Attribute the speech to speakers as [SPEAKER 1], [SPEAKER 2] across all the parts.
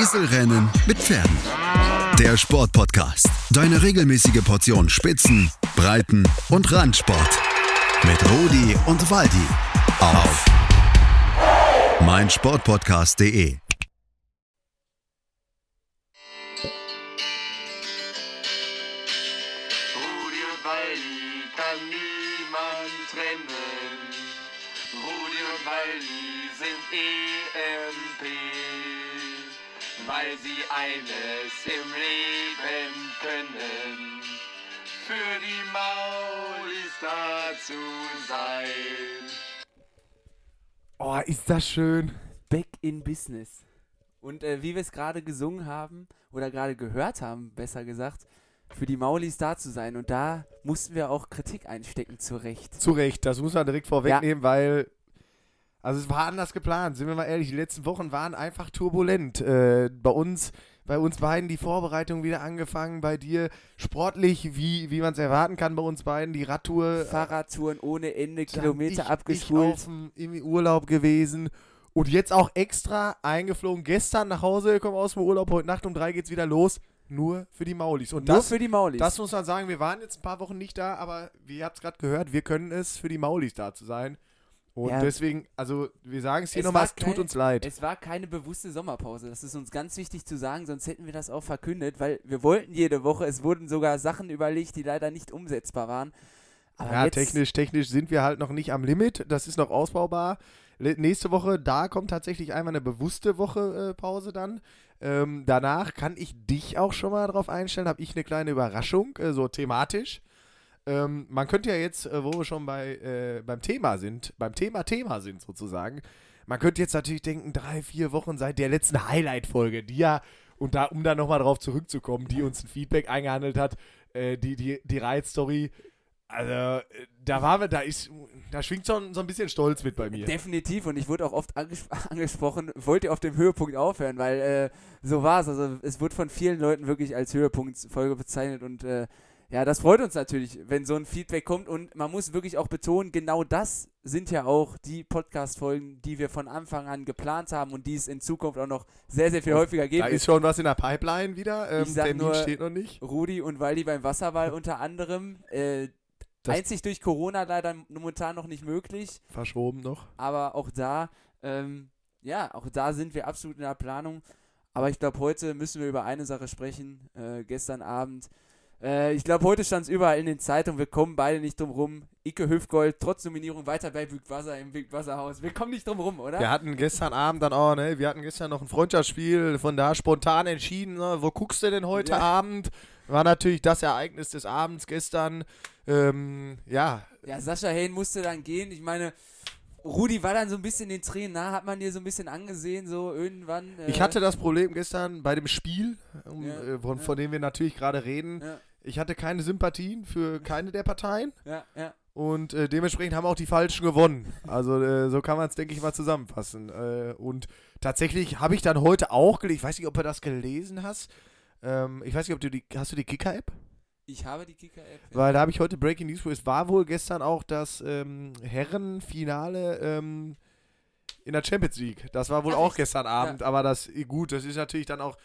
[SPEAKER 1] Eselrennen mit Pferden. Der Sportpodcast. Deine regelmäßige Portion Spitzen, Breiten und Randsport. Mit Rudi und Waldi. Auf meinsportpodcast.de.
[SPEAKER 2] sie eines im Leben können. Für die Maulis da zu sein.
[SPEAKER 3] Oh, ist das schön.
[SPEAKER 4] Back in Business. Und äh, wie wir es gerade gesungen haben, oder gerade gehört haben, besser gesagt, für die Maulis da zu sein. Und da mussten wir auch Kritik einstecken, zu Recht.
[SPEAKER 3] Zu Recht, das muss man direkt vorwegnehmen, weil. Also es war anders geplant, sind wir mal ehrlich, die letzten Wochen waren einfach turbulent. Äh, bei uns, bei uns beiden die Vorbereitung wieder angefangen, bei dir sportlich, wie, wie man es erwarten kann, bei uns beiden die Radtour.
[SPEAKER 4] Fahrradtouren ohne Ende, Kilometer
[SPEAKER 3] ich,
[SPEAKER 4] abgespult.
[SPEAKER 3] dem, im Urlaub gewesen und jetzt auch extra eingeflogen. Gestern nach Hause gekommen aus dem Urlaub, heute Nacht um drei geht's wieder los. Nur für die Maulis. Und
[SPEAKER 4] Nur
[SPEAKER 3] das,
[SPEAKER 4] für die Maulis.
[SPEAKER 3] das muss man sagen, wir waren jetzt ein paar Wochen nicht da, aber wie ihr habt es gerade gehört, wir können es für die Maulis da zu sein. Und
[SPEAKER 4] Ja.
[SPEAKER 3] deswegen, also wir sagen es hier nochmal, es tut uns leid.
[SPEAKER 4] Es war keine bewusste Sommerpause. Das ist uns ganz wichtig zu sagen, sonst hätten wir das auch verkündet, weil wir wollten jede Woche. Es wurden sogar Sachen überlegt, die leider nicht umsetzbar waren. Aber
[SPEAKER 3] Ja, technisch, technisch sind wir halt noch nicht am Limit. Das ist noch ausbaubar. Nächste Woche, da kommt tatsächlich einmal eine bewusste Woche äh, Pause dann. Ähm, danach kann ich dich auch schon mal drauf einstellen. Habe ich eine kleine Überraschung, äh, so thematisch. Ähm, man könnte ja jetzt, äh, wo wir schon bei, äh, beim Thema sind, beim Thema Thema sind sozusagen, man könnte jetzt natürlich denken, drei, vier Wochen seit der letzten Highlight-Folge, die ja, und da, um da nochmal drauf zurückzukommen, die uns ein Feedback eingehandelt hat, äh, die, die, die Reitstory, also, äh, da war wir, da ist, da schwingt schon so ein bisschen Stolz mit bei mir.
[SPEAKER 4] Definitiv und ich wurde auch oft anges angesprochen, wollt ihr auf dem Höhepunkt aufhören, weil äh, so war es. Also es wurde von vielen Leuten wirklich als Höhepunktfolge bezeichnet und äh, ja, das freut uns natürlich, wenn so ein Feedback kommt und man muss wirklich auch betonen, genau das sind ja auch die Podcast-Folgen, die wir von Anfang an geplant haben und die es in Zukunft auch noch sehr, sehr viel häufiger geben
[SPEAKER 3] Da
[SPEAKER 4] wird.
[SPEAKER 3] ist schon was in der Pipeline wieder. Ähm,
[SPEAKER 4] Ich sag
[SPEAKER 3] Termin
[SPEAKER 4] nur-
[SPEAKER 3] steht noch nicht.
[SPEAKER 4] Rudi und Waldi beim Wasserball unter anderem. Äh, einzig durch Corona leider momentan noch nicht möglich.
[SPEAKER 3] Verschoben noch.
[SPEAKER 4] aber auch da, ähm, ja, auch da sind wir absolut in der Planung. Aber ich glaube, heute müssen wir über eine Sache sprechen. Äh, gestern Abend. Äh, ich glaube, heute stand es überall in den Zeitungen. Wir kommen beide nicht drum rum. Icke Hüfgold, trotz Nominierung weiter bei Big Wasser im Big Wasser Haus. Wir kommen nicht drum rum, oder?
[SPEAKER 3] Wir hatten gestern Abend dann auch, ne, wir hatten gestern noch ein Freundschaftsspiel, von da spontan entschieden, ne, wo guckst du denn heute
[SPEAKER 4] Ja.
[SPEAKER 3] Abend? War natürlich das Ereignis des Abends gestern. Ähm, ja,
[SPEAKER 4] Ja, Sascha Hain musste dann gehen. Ich meine, Rudi war dann so ein bisschen den Tränen nah, hat man dir so ein bisschen angesehen, so irgendwann. Äh,
[SPEAKER 3] ich hatte das Problem gestern bei dem Spiel, um,
[SPEAKER 4] Ja,
[SPEAKER 3] äh, von,
[SPEAKER 4] ja.
[SPEAKER 3] von dem wir natürlich gerade reden.
[SPEAKER 4] Ja,
[SPEAKER 3] Ich hatte keine Sympathien für keine der Parteien.
[SPEAKER 4] ja, ja.
[SPEAKER 3] Und äh, dementsprechend haben auch die Falschen gewonnen. Also äh, so kann man es, denke ich, mal zusammenfassen. Äh, und tatsächlich habe ich dann heute auch gelesen, ich weiß nicht, ob du das gelesen hast. Ähm, ich weiß nicht, ob du die, hast du die Kicker-App?
[SPEAKER 4] Ich habe die Kicker-App. ja.
[SPEAKER 3] Weil da habe ich heute Breaking News, es war wohl gestern auch das ähm, Herrenfinale ähm, in der Champions League. Das war wohl
[SPEAKER 4] Ach,
[SPEAKER 3] auch gestern Abend, aber das, gut, das ist natürlich dann auch,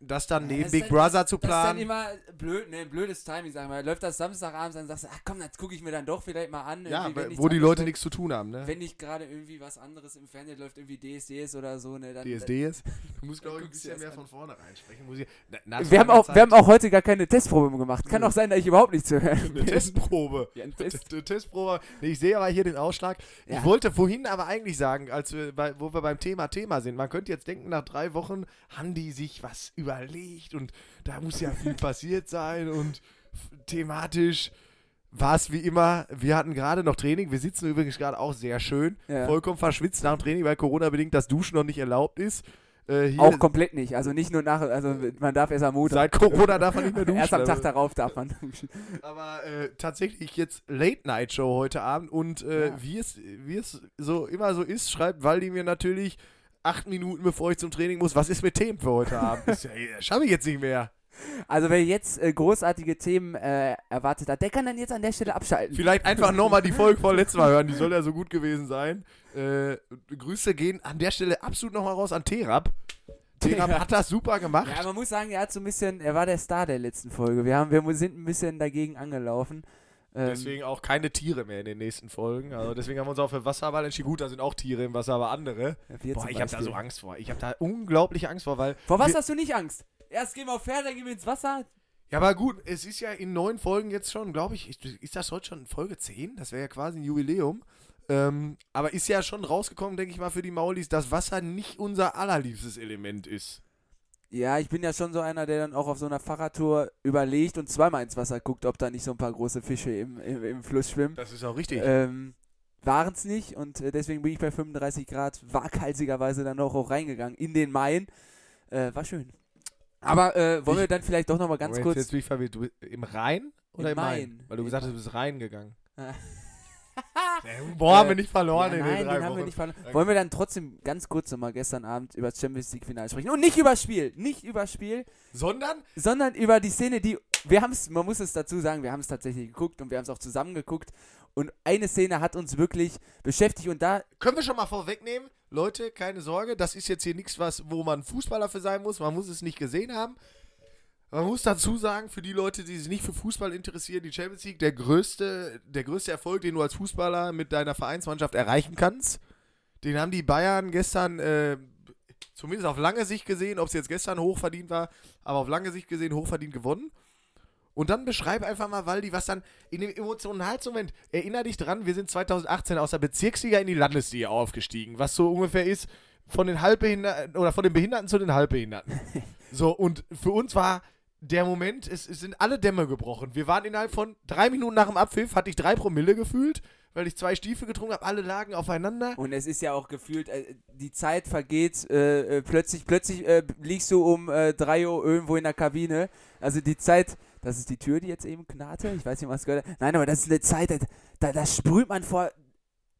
[SPEAKER 3] das dann
[SPEAKER 4] Ja,
[SPEAKER 3] neben
[SPEAKER 4] das
[SPEAKER 3] Big
[SPEAKER 4] dann-
[SPEAKER 3] Brother zu
[SPEAKER 4] Das ist dann
[SPEAKER 3] planen.
[SPEAKER 4] immer blöd, ne, blödes Timing, sagen wir. Läuft das Samstagabends, dann sagst du, ach komm, das gucke ich mir dann doch vielleicht mal an.
[SPEAKER 3] Ja, wo die
[SPEAKER 4] nichts
[SPEAKER 3] Leute
[SPEAKER 4] anderes
[SPEAKER 3] nichts zu tun haben, ne?
[SPEAKER 4] Wenn nicht gerade irgendwie was anderes im Fernsehen läuft, irgendwie DSDS oder so, ne, dann.
[SPEAKER 3] DSD ist. Du musst, glaube ich, ein bisschen mehr
[SPEAKER 4] an.
[SPEAKER 3] von vorne reinsprechen. Muss ich, na,
[SPEAKER 4] Dann, wir, haben auch,
[SPEAKER 3] Zeit-
[SPEAKER 4] wir haben auch heute gar keine Testprobe gemacht. Kann
[SPEAKER 3] Nö.
[SPEAKER 4] auch sein, dass ich überhaupt nicht zu hören
[SPEAKER 3] eine Testprobe.
[SPEAKER 4] Ja, ein
[SPEAKER 3] Eine
[SPEAKER 4] Test.
[SPEAKER 3] T- Testprobe. Nee, ich sehe aber hier den Ausschlag. Ich
[SPEAKER 4] Ja.
[SPEAKER 3] wollte vorhin aber eigentlich sagen, als wir bei, wo wir beim Thema Thema sind, man könnte jetzt denken, nach drei Wochen haben die sich was überlegt und da muss ja viel passiert sein und thematisch war es wie immer, wir hatten gerade noch Training, wir sitzen übrigens gerade auch sehr schön,
[SPEAKER 4] Ja.
[SPEAKER 3] vollkommen verschwitzt nach dem Training, weil Corona-bedingt das Duschen noch nicht erlaubt ist. Äh,
[SPEAKER 4] Auch komplett nicht. Also nicht nur nach, also man darf erst am Montag.
[SPEAKER 3] seit Corona darf man nicht mehr duschen.
[SPEAKER 4] Erst am Tag
[SPEAKER 3] also-
[SPEAKER 4] darauf darf man duschen.
[SPEAKER 3] Aber äh, tatsächlich jetzt Late-Night-Show heute Abend und äh,
[SPEAKER 4] Ja.
[SPEAKER 3] wie, es, wie es so immer so ist, schreibt Waldi mir natürlich acht Minuten bevor ich zum Training muss, was ist mit Themen für heute Abend? Ja, das schaffe ich jetzt nicht mehr.
[SPEAKER 4] Also wer jetzt äh, großartige Themen äh, erwartet hat, der kann dann jetzt an der Stelle abschalten.
[SPEAKER 3] Vielleicht einfach nochmal die Folge von letztes Mal hören, die soll ja so gut gewesen sein. Äh, Grüße gehen an der Stelle absolut nochmal raus an Terab. Teram hat das super gemacht.
[SPEAKER 4] Ja, man muss sagen, er hat so ein bisschen, er war der Star der letzten Folge. Wir, haben, wir sind ein bisschen dagegen angelaufen. Ähm,
[SPEAKER 3] Deswegen auch keine Tiere mehr in den nächsten Folgen. Also deswegen haben wir uns auch für Wasserball entschieden. Gut, da sind auch Tiere im Wasser, aber andere.
[SPEAKER 4] wir
[SPEAKER 3] Boah, ich habe da so Angst vor. Ich habe da unglaubliche Angst vor, weil.
[SPEAKER 4] Vor was hast du nicht Angst? Erst gehen wir auf Pferd, dann gehen wir ins Wasser.
[SPEAKER 3] Ja, aber gut, es ist ja in neun Folgen jetzt schon, glaube ich, ist- ist das heute schon Folge 10? Das wäre ja quasi ein Jubiläum. Ähm, aber ist ja schon rausgekommen, denke ich mal, für die Maulis, dass Wasser nicht unser allerliebstes Element ist.
[SPEAKER 4] Ja, ich bin ja schon so einer, der dann auch auf so einer Fahrradtour überlegt und zweimal ins Wasser guckt, ob da nicht so ein paar große Fische im, im, im Fluss schwimmen.
[SPEAKER 3] Das ist auch richtig.
[SPEAKER 4] Ähm, Waren es nicht und äh, deswegen bin ich bei 35 Grad waghalsigerweise dann auch, auch reingegangen in den Main. Äh, war schön. Aber äh, wollen wir
[SPEAKER 3] Ich-
[SPEAKER 4] dann vielleicht doch nochmal ganz
[SPEAKER 3] Moment,
[SPEAKER 4] kurz.
[SPEAKER 3] Jetzt bin ich verwirrt. Du bist im Rhein oder
[SPEAKER 4] Im
[SPEAKER 3] im Main?
[SPEAKER 4] Main.
[SPEAKER 3] Weil du gesagt hast, du bist reingegangen.
[SPEAKER 4] Ah.
[SPEAKER 3] Boah, haben
[SPEAKER 4] Äh,
[SPEAKER 3] wir nicht verloren
[SPEAKER 4] ja,
[SPEAKER 3] in
[SPEAKER 4] nein,
[SPEAKER 3] den drei
[SPEAKER 4] den haben
[SPEAKER 3] Wochen.
[SPEAKER 4] wir nicht verloren. Wollen wir dann trotzdem ganz kurz nochmal gestern Abend über das Champions League Finale sprechen und nicht über das Spiel, nicht über Spiel,
[SPEAKER 3] Sondern
[SPEAKER 4] sondern über die Szene, die wir haben es, man muss es dazu sagen, wir haben es tatsächlich geguckt und wir haben es auch zusammen geguckt und eine Szene hat uns wirklich beschäftigt und da
[SPEAKER 3] können wir schon mal vorwegnehmen, Leute, keine Sorge, das ist jetzt hier nichts, was, wo man Fußballer für sein muss. Man muss es nicht gesehen haben. Man muss dazu sagen, für die Leute, die sich nicht für Fußball interessieren, die Champions League, der größte, der größte Erfolg, den du als Fußballer mit deiner Vereinsmannschaft erreichen kannst. Den haben die Bayern gestern, äh, zumindest auf lange Sicht gesehen, ob es jetzt gestern hochverdient war, aber auf lange Sicht gesehen hochverdient gewonnen. Und dann beschreib einfach mal, Waldi, was dann in dem Emotionalsmoment, erinner dich dran, wir sind 2018 aus der Bezirksliga in die Landesliga aufgestiegen, was so ungefähr ist von den Halbbehinderten oder von den Behinderten zu den Halbbehinderten. so, und für uns war der Moment, es, es sind alle Dämme gebrochen. Wir waren innerhalb von drei Minuten nach dem Abpfiff, hatte ich drei Promille gefühlt, weil ich zwei Stiefel getrunken habe, alle lagen aufeinander.
[SPEAKER 4] und es ist ja auch gefühlt, äh, die Zeit vergeht äh, äh, plötzlich, plötzlich äh, liegst du um äh, 3 Uhr irgendwo in der Kabine. Also die Zeit, das ist die Tür, die jetzt eben knarrte. Ich weiß nicht, was gehört. Nein, aber das ist eine Zeit, da, da, da sprüht man vor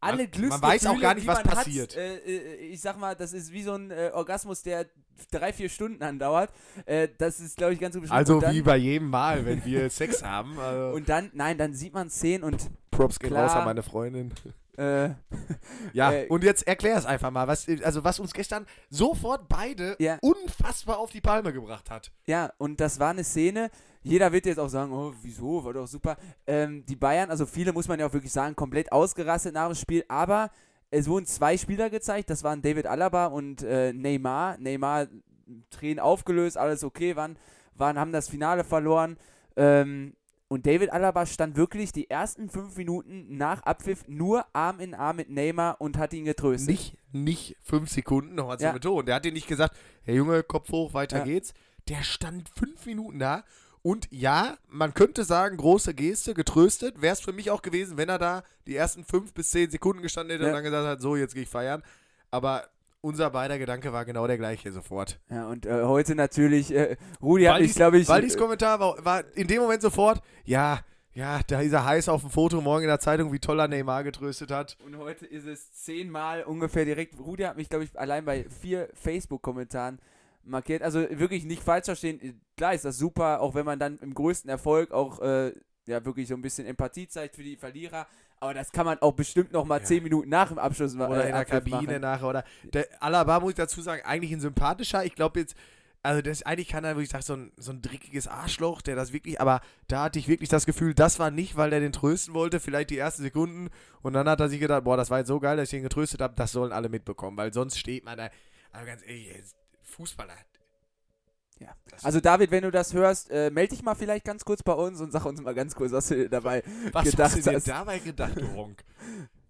[SPEAKER 4] alle
[SPEAKER 3] Man- man
[SPEAKER 4] Glücksgefühle,
[SPEAKER 3] weiß auch gar nicht, was passiert.
[SPEAKER 4] Hat. Äh, äh, ich sag mal, das ist wie so ein äh, Orgasmus, der drei, vier Stunden andauert. Äh, das ist, glaube ich, ganz gut beschrieben.
[SPEAKER 3] Also
[SPEAKER 4] dann,
[SPEAKER 3] wie bei jedem Mal, wenn wir Sex haben. Also
[SPEAKER 4] Und dann, nein, dann sieht man Szenen und
[SPEAKER 3] Props gehen raus an meine Freundin.
[SPEAKER 4] äh,
[SPEAKER 3] Ja,
[SPEAKER 4] Äh,
[SPEAKER 3] und jetzt erklär es einfach mal, was, also was uns gestern sofort beide
[SPEAKER 4] Ja.
[SPEAKER 3] unfassbar auf die Palme gebracht hat.
[SPEAKER 4] Ja, und das war eine Szene. Jeder wird jetzt auch sagen, oh, wieso, war doch super. Ähm, die Bayern, also viele muss man ja auch wirklich sagen, komplett ausgerastet nach dem Spiel, aber es wurden zwei Spieler gezeigt, das waren David Alaba und äh, Neymar. Neymar, Tränen aufgelöst, alles okay, waren, waren, haben das Finale verloren. Ähm, und David Alaba stand wirklich die ersten fünf Minuten nach Abpfiff nur Arm in Arm mit Neymar und hat ihn getröstet.
[SPEAKER 3] Nicht, nicht fünf Sekunden, nochmal zu
[SPEAKER 4] Ja.
[SPEAKER 3] betonen. Der hat dir nicht gesagt, Herr Junge, Kopf hoch, weiter
[SPEAKER 4] Ja.
[SPEAKER 3] geht's. Der stand fünf Minuten da. Und ja, man könnte sagen, große Geste, getröstet. Wäre es für mich auch gewesen, wenn er da die ersten fünf bis zehn Sekunden gestanden hätte
[SPEAKER 4] Ja.
[SPEAKER 3] und dann gesagt hat, so, jetzt gehe ich feiern. Aber unser beider Gedanke war genau der gleiche sofort.
[SPEAKER 4] Ja, und äh, heute natürlich, äh, Rudi hat mich, glaube ich,
[SPEAKER 3] Waldis Kommentar war, war in dem Moment sofort, ja, ja, da ist er heiß auf dem Foto morgen in der Zeitung, wie toll er Neymar getröstet hat.
[SPEAKER 4] Und heute ist es zehnmal ungefähr direkt. Rudi hat mich, glaube ich, allein bei vier Facebook-Kommentaren markiert. Also wirklich nicht falsch verstehen. Klar ist das super, auch wenn man dann im größten Erfolg auch äh, ja wirklich so ein bisschen Empathie zeigt für die Verlierer. Aber das kann man auch bestimmt noch mal
[SPEAKER 3] Ja.
[SPEAKER 4] zehn Minuten nach dem Abschluss ma-
[SPEAKER 3] Oder
[SPEAKER 4] äh,
[SPEAKER 3] in der Kabine
[SPEAKER 4] machen.
[SPEAKER 3] nachher. Oder der Alaba, muss ich dazu sagen, eigentlich ein sympathischer. Ich glaube jetzt, also das eigentlich kann er, wo ich sage, so ein, so ein dreckiges Arschloch, der das wirklich, aber da hatte ich wirklich das Gefühl, das war nicht, weil der den trösten wollte, vielleicht die ersten Sekunden. Und dann hat er sich gedacht, boah, das war jetzt so geil, dass ich ihn getröstet habe, das sollen alle mitbekommen, weil sonst steht man da, aber ganz ehrlich, jetzt, Fußballer.
[SPEAKER 4] Ja. Also David, wenn du das hörst, äh, melde dich mal vielleicht ganz kurz bei uns und sag uns mal ganz kurz, was du dabei
[SPEAKER 3] Was
[SPEAKER 4] gedacht
[SPEAKER 3] hast du dir
[SPEAKER 4] hast.
[SPEAKER 3] dabei gedacht, du Honk?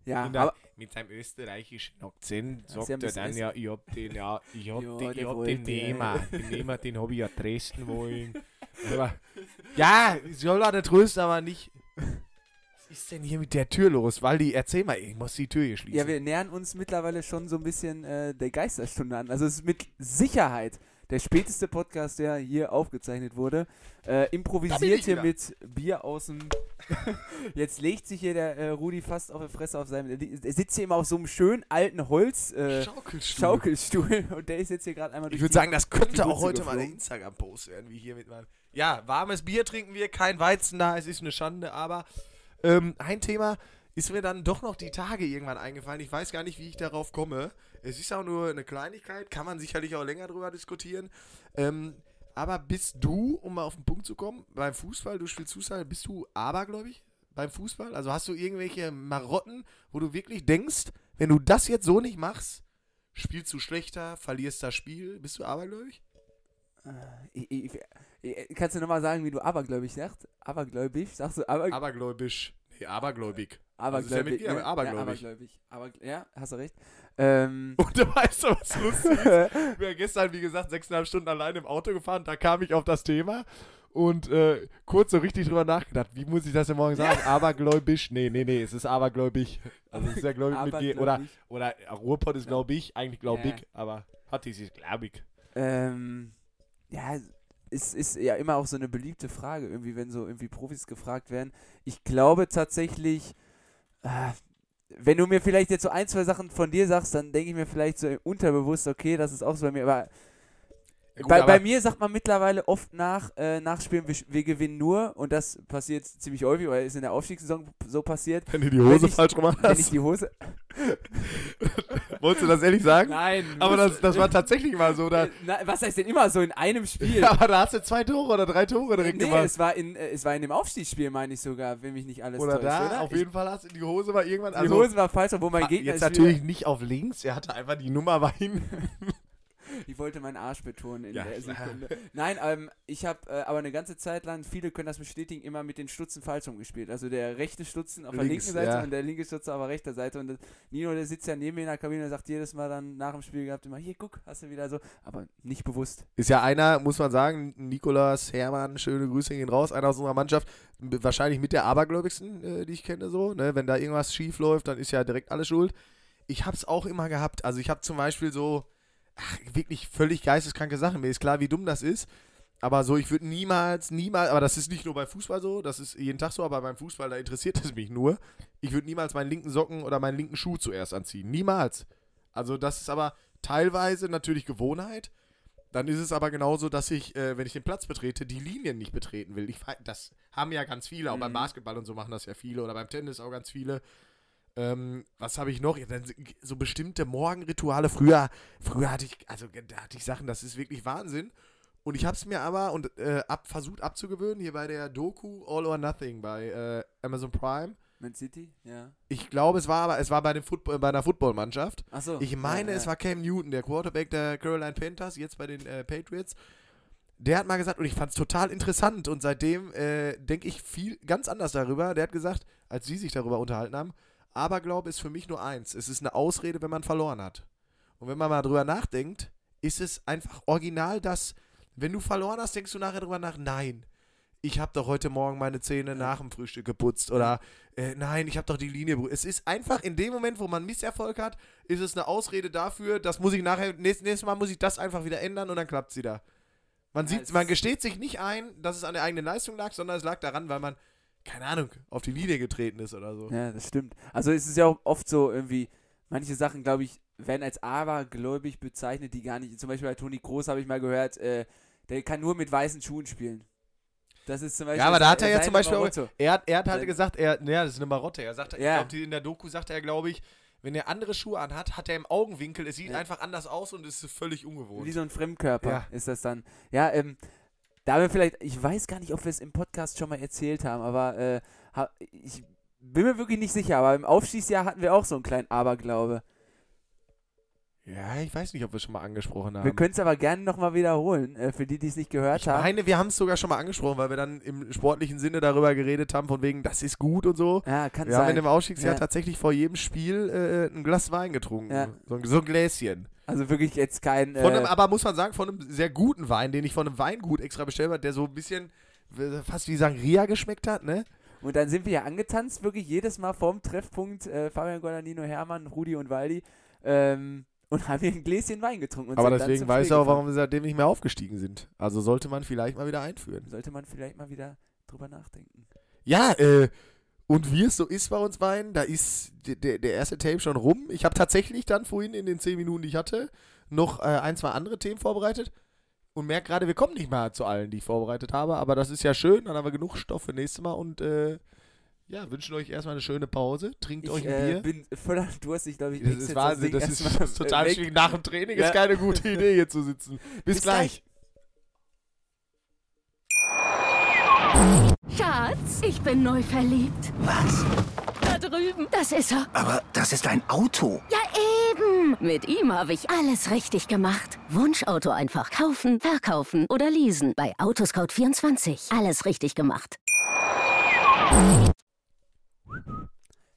[SPEAKER 4] Ja,
[SPEAKER 3] der-
[SPEAKER 4] aber
[SPEAKER 3] mit seinem österreichischen Akzent sagt er dann
[SPEAKER 4] Essen-
[SPEAKER 3] ja, ich hab den, ja, ich hab
[SPEAKER 4] Ja,
[SPEAKER 3] den, ich hab den Nehmer,
[SPEAKER 4] ja.
[SPEAKER 3] den Nehmer, den hab ich ja trösten wollen. Aber, ja, soll er der trösten, aber nicht. Was ist denn hier mit der Tür los? Waldi, erzähl mal, ich muss die Tür hier schließen.
[SPEAKER 4] Ja, wir nähern uns mittlerweile schon so ein bisschen äh, der Geisterstunde an. Also es ist mit Sicherheit der späteste Podcast, der hier aufgezeichnet wurde. Äh, improvisiert hier
[SPEAKER 3] wieder.
[SPEAKER 4] mit Bier aus dem... Jetzt legt sich hier der äh, Rudi fast auf die Fresse auf seinem... Er sitzt hier immer auf so einem schönen alten Holz... Äh,
[SPEAKER 3] Schaukelstuhl.
[SPEAKER 4] Schaukelstuhl und der ist jetzt hier gerade einmal durch
[SPEAKER 3] Ich würde sagen, das könnte auch heute mal der
[SPEAKER 4] geflogen.
[SPEAKER 3] Instagram-Post werden, wie hier mit meinem. Ja, warmes Bier trinken wir, kein Weizen da, es ist eine Schande, aber ähm, ein Thema, ist mir dann doch noch die Tage irgendwann eingefallen. Ich weiß gar nicht, wie ich darauf komme. Es ist auch nur eine Kleinigkeit, kann man sicherlich auch länger drüber diskutieren. Ähm, aber bist du, um mal auf den Punkt zu kommen, beim Fußball, du spielst Fußball, bist du abergläubig beim Fußball? Also hast du irgendwelche Marotten, wo du wirklich denkst, wenn du das jetzt so nicht machst, spielst du schlechter, verlierst das Spiel, bist du abergläubig?
[SPEAKER 4] Ich, ich, ich, kannst du nochmal sagen, wie du abergläubig sagst? Abergläubig? Sagst du aber,
[SPEAKER 3] Abergläubisch. Nee, abergläubig.
[SPEAKER 4] abergläubig?
[SPEAKER 3] ja G,
[SPEAKER 4] ne?
[SPEAKER 3] abergläubig.
[SPEAKER 4] Ja, abergläubig. Aber, ja, hast du recht. Ähm,
[SPEAKER 3] Und du weißt doch, was lustig ist? Bin ja gestern, wie gesagt, sechseinhalb Stunden allein im Auto gefahren. Da kam ich auf das Thema und äh, kurz so richtig drüber nachgedacht. Wie muss ich das denn morgen sagen? Abergläubisch? Nee, nee, nee, es ist abergläubig. Also es ist ja gläubig mit G. Oder,
[SPEAKER 4] Abergläubig.
[SPEAKER 3] oder Ruhrpott ist glaube ich, eigentlich glaube
[SPEAKER 4] Ja.
[SPEAKER 3] aber hat dieses glaubig.
[SPEAKER 4] Ähm, ja, es ist ja immer auch so eine beliebte Frage, irgendwie, wenn so irgendwie Profis gefragt werden. Ich glaube tatsächlich, äh, wenn du mir vielleicht jetzt so ein, zwei Sachen von dir sagst, dann denke ich mir vielleicht so unterbewusst, okay, das ist auch so bei mir, aber
[SPEAKER 3] gut,
[SPEAKER 4] bei, bei mir sagt man mittlerweile oft nach, äh, nachspielen, wir, wir gewinnen nur und das passiert ziemlich häufig, weil es in der Aufstiegssaison so passiert.
[SPEAKER 3] wenn du die Hose
[SPEAKER 4] ich-
[SPEAKER 3] falsch gemacht
[SPEAKER 4] Wenn ich
[SPEAKER 3] hast.
[SPEAKER 4] die Hose.
[SPEAKER 3] Wolltest du das ehrlich sagen?
[SPEAKER 4] Nein.
[SPEAKER 3] aber das, das war tatsächlich mal so. Da,
[SPEAKER 4] Äh, Na, was heißt denn immer so in einem Spiel?
[SPEAKER 3] ja, aber da hast du zwei Tore oder drei Tore direkt
[SPEAKER 4] nee,
[SPEAKER 3] gemacht.
[SPEAKER 4] es war, in, äh, es war in dem Aufstiegsspiel, meine ich sogar, wenn mich nicht alles
[SPEAKER 3] Oder
[SPEAKER 4] täuscht,
[SPEAKER 3] da,
[SPEAKER 4] oder?
[SPEAKER 3] auf
[SPEAKER 4] Ich-
[SPEAKER 3] jeden Fall hast du die Hose war irgendwann.
[SPEAKER 4] Die
[SPEAKER 3] also,
[SPEAKER 4] Hose war falsch, obwohl mein Gegner
[SPEAKER 3] Jetzt natürlich nicht auf links, er hatte einfach die Nummer bei ihm.
[SPEAKER 4] Ich wollte meinen Arsch betonen in
[SPEAKER 3] Ja,
[SPEAKER 4] der
[SPEAKER 3] klar.
[SPEAKER 4] Sekunde. Nein, ähm, ich habe äh, aber eine ganze Zeit lang, viele können das bestätigen, immer mit den Stutzen falsch rumgespielt. Also der rechte Stutzen auf der
[SPEAKER 3] Links,
[SPEAKER 4] linken Seite
[SPEAKER 3] ja.
[SPEAKER 4] und der linke Stutzen auf der rechten Seite. Und das, Nino, der sitzt ja neben mir in der Kabine und sagt jedes Mal dann nach dem Spiel gehabt immer, hier, guck, hast du wieder so. Aber nicht bewusst.
[SPEAKER 3] Ist ja einer, muss man sagen, Nikolas Hermann, schöne Grüße gehen raus, einer aus unserer Mannschaft, wahrscheinlich mit der abergläubigsten, äh, die ich kenne, so. Ne? Wenn da irgendwas schief läuft, dann ist ja direkt alles schuld. Ich hab's auch immer gehabt. Also ich habe zum Beispiel so, ach, wirklich völlig geisteskranke Sachen. Mir ist klar, wie dumm das ist. Aber so, ich würde niemals, niemals, aber das ist nicht nur beim Fußball so, das ist jeden Tag so, aber beim Fußball, da interessiert es mich nur. Ich würde niemals meinen linken Socken oder meinen linken Schuh zuerst anziehen. Niemals. Also das ist aber teilweise natürlich Gewohnheit. Dann ist es aber genauso, dass ich, äh, wenn ich den Platz betrete, die Linien nicht betreten will. Ich, das haben ja ganz viele, auch beim
[SPEAKER 4] Mhm.
[SPEAKER 3] Basketball und so machen das ja viele oder beim Tennis auch ganz viele. Ähm, was habe ich noch? Ja, dann so bestimmte Morgenrituale. Früher, früher hatte ich, also da hatte ich Sachen, das ist wirklich Wahnsinn. Und ich habe es mir aber und äh, ab, versucht abzugewöhnen hier bei der Doku All or Nothing bei äh, Amazon Prime.
[SPEAKER 4] Man City? Ja.
[SPEAKER 3] Ich glaube, es war aber es war bei dem Football, bei einer Footballmannschaft.
[SPEAKER 4] Achso.
[SPEAKER 3] Ich meine,
[SPEAKER 4] ja,
[SPEAKER 3] es war Cam Newton, der Quarterback der Carolina Panthers, jetzt bei den äh, Patriots. Der hat mal gesagt, und ich fand es total interessant, und seitdem äh, denke ich viel ganz anders darüber. Der hat gesagt, als sie sich darüber unterhalten haben, Aberglaube ist für mich nur eins: Es ist eine Ausrede, wenn man verloren hat. Und wenn man mal drüber nachdenkt, ist es einfach original das, wenn du verloren hast, denkst du nachher drüber nach, nein, ich habe doch heute Morgen meine Zähne nach dem Frühstück geputzt oder äh, nein, ich habe doch die Linie. Es ist einfach in dem Moment, wo man Misserfolg hat, ist es eine Ausrede dafür, das muss ich nachher, nächstes, nächstes Mal muss ich das einfach wieder ändern und dann klappt es wieder. Man, sieht, man gesteht sich nicht ein, dass es an der eigenen Leistung lag, sondern es lag daran, weil man, keine Ahnung, auf die Linie getreten ist oder so.
[SPEAKER 4] Ja, das stimmt. Also es ist ja auch oft so irgendwie, manche Sachen, glaube ich, werden als abergläubig bezeichnet, die gar nicht. Zum Beispiel bei Toni Groß habe ich mal gehört, äh, der kann nur mit weißen Schuhen spielen. Das ist zum Beispiel.
[SPEAKER 3] Ja, aber da hat er ja zum Beispiel auch, er hat, er hat halt gesagt, er, ja, das ist eine Marotte. Er sagt,
[SPEAKER 4] Ja.
[SPEAKER 3] ich glaube, in der Doku sagt er, glaube ich, wenn er andere Schuhe anhat, hat er im Augenwinkel, es sieht
[SPEAKER 4] Ja.
[SPEAKER 3] einfach anders aus und es ist völlig ungewohnt.
[SPEAKER 4] Wie so ein Fremdkörper
[SPEAKER 3] Ja.
[SPEAKER 4] ist das dann. Ja, ähm, da wir vielleicht, ich weiß gar nicht, ob wir es im Podcast schon mal erzählt haben, aber äh, ich bin mir wirklich nicht sicher, aber im Aufstiegsjahr hatten wir auch so einen kleinen Aberglaube.
[SPEAKER 3] Ja, ich weiß nicht, ob wir es schon mal angesprochen haben.
[SPEAKER 4] Wir können es aber gerne nochmal wiederholen, äh, für die, die es nicht gehört
[SPEAKER 3] ich
[SPEAKER 4] haben.
[SPEAKER 3] meine, wir haben es sogar schon mal angesprochen, weil wir dann im sportlichen Sinne darüber geredet haben, von wegen, das ist gut und so.
[SPEAKER 4] Ja, kann
[SPEAKER 3] Wir haben in
[SPEAKER 4] sein.
[SPEAKER 3] dem Ausstiegsjahr
[SPEAKER 4] Ja.
[SPEAKER 3] tatsächlich vor jedem Spiel äh, ein Glas Wein getrunken.
[SPEAKER 4] Ja.
[SPEAKER 3] So, ein, so ein Gläschen.
[SPEAKER 4] Also wirklich jetzt kein.
[SPEAKER 3] Von einem,
[SPEAKER 4] Äh,
[SPEAKER 3] aber muss man sagen, von einem sehr guten Wein, den ich von einem Weingut extra bestellt habe, der so ein bisschen äh, fast wie Sangria geschmeckt hat, ne?
[SPEAKER 4] und dann sind wir ja angetanzt, wirklich jedes Mal vorm Treffpunkt äh, Fabian Guadagnino, Hermann, Rudi und Waldi. Ähm, und haben hier ein Gläschen Wein getrunken. Und
[SPEAKER 3] Aber deswegen weiß er auch, warum wir seitdem nicht mehr aufgestiegen sind. Also sollte man vielleicht mal wieder einführen.
[SPEAKER 4] Sollte man vielleicht mal wieder drüber nachdenken.
[SPEAKER 3] Ja, äh, und wie es so ist bei uns beiden, da ist der, der, der erste Tape schon rum. Ich habe tatsächlich dann vorhin in den 10 Minuten, die ich hatte, noch äh, ein, zwei andere Themen vorbereitet und merke gerade, wir kommen nicht mal zu allen, die ich vorbereitet habe. Aber das ist ja schön, dann haben wir genug Stoff für nächstes Mal und äh, ja, wünschen euch erstmal eine schöne Pause. Trinkt euch
[SPEAKER 4] Ich
[SPEAKER 3] ein
[SPEAKER 4] äh,
[SPEAKER 3] Bier.
[SPEAKER 4] bin voller Durstig, glaube ich.
[SPEAKER 3] Das ist Wahnsinn, das ist, das ist total
[SPEAKER 4] weg.
[SPEAKER 3] schwierig. Nach dem Training
[SPEAKER 4] Ja.
[SPEAKER 3] ist keine gute Idee, hier zu sitzen. Bis,
[SPEAKER 4] Bis
[SPEAKER 3] gleich.
[SPEAKER 5] Schatz, ich bin neu verliebt.
[SPEAKER 6] Was?
[SPEAKER 5] Da drüben. Das ist er.
[SPEAKER 6] Aber das ist ein Auto.
[SPEAKER 5] Ja, eben. Mit ihm habe ich alles richtig gemacht. Wunschauto einfach kaufen, verkaufen oder leasen. Bei Autoscout24. Alles richtig gemacht.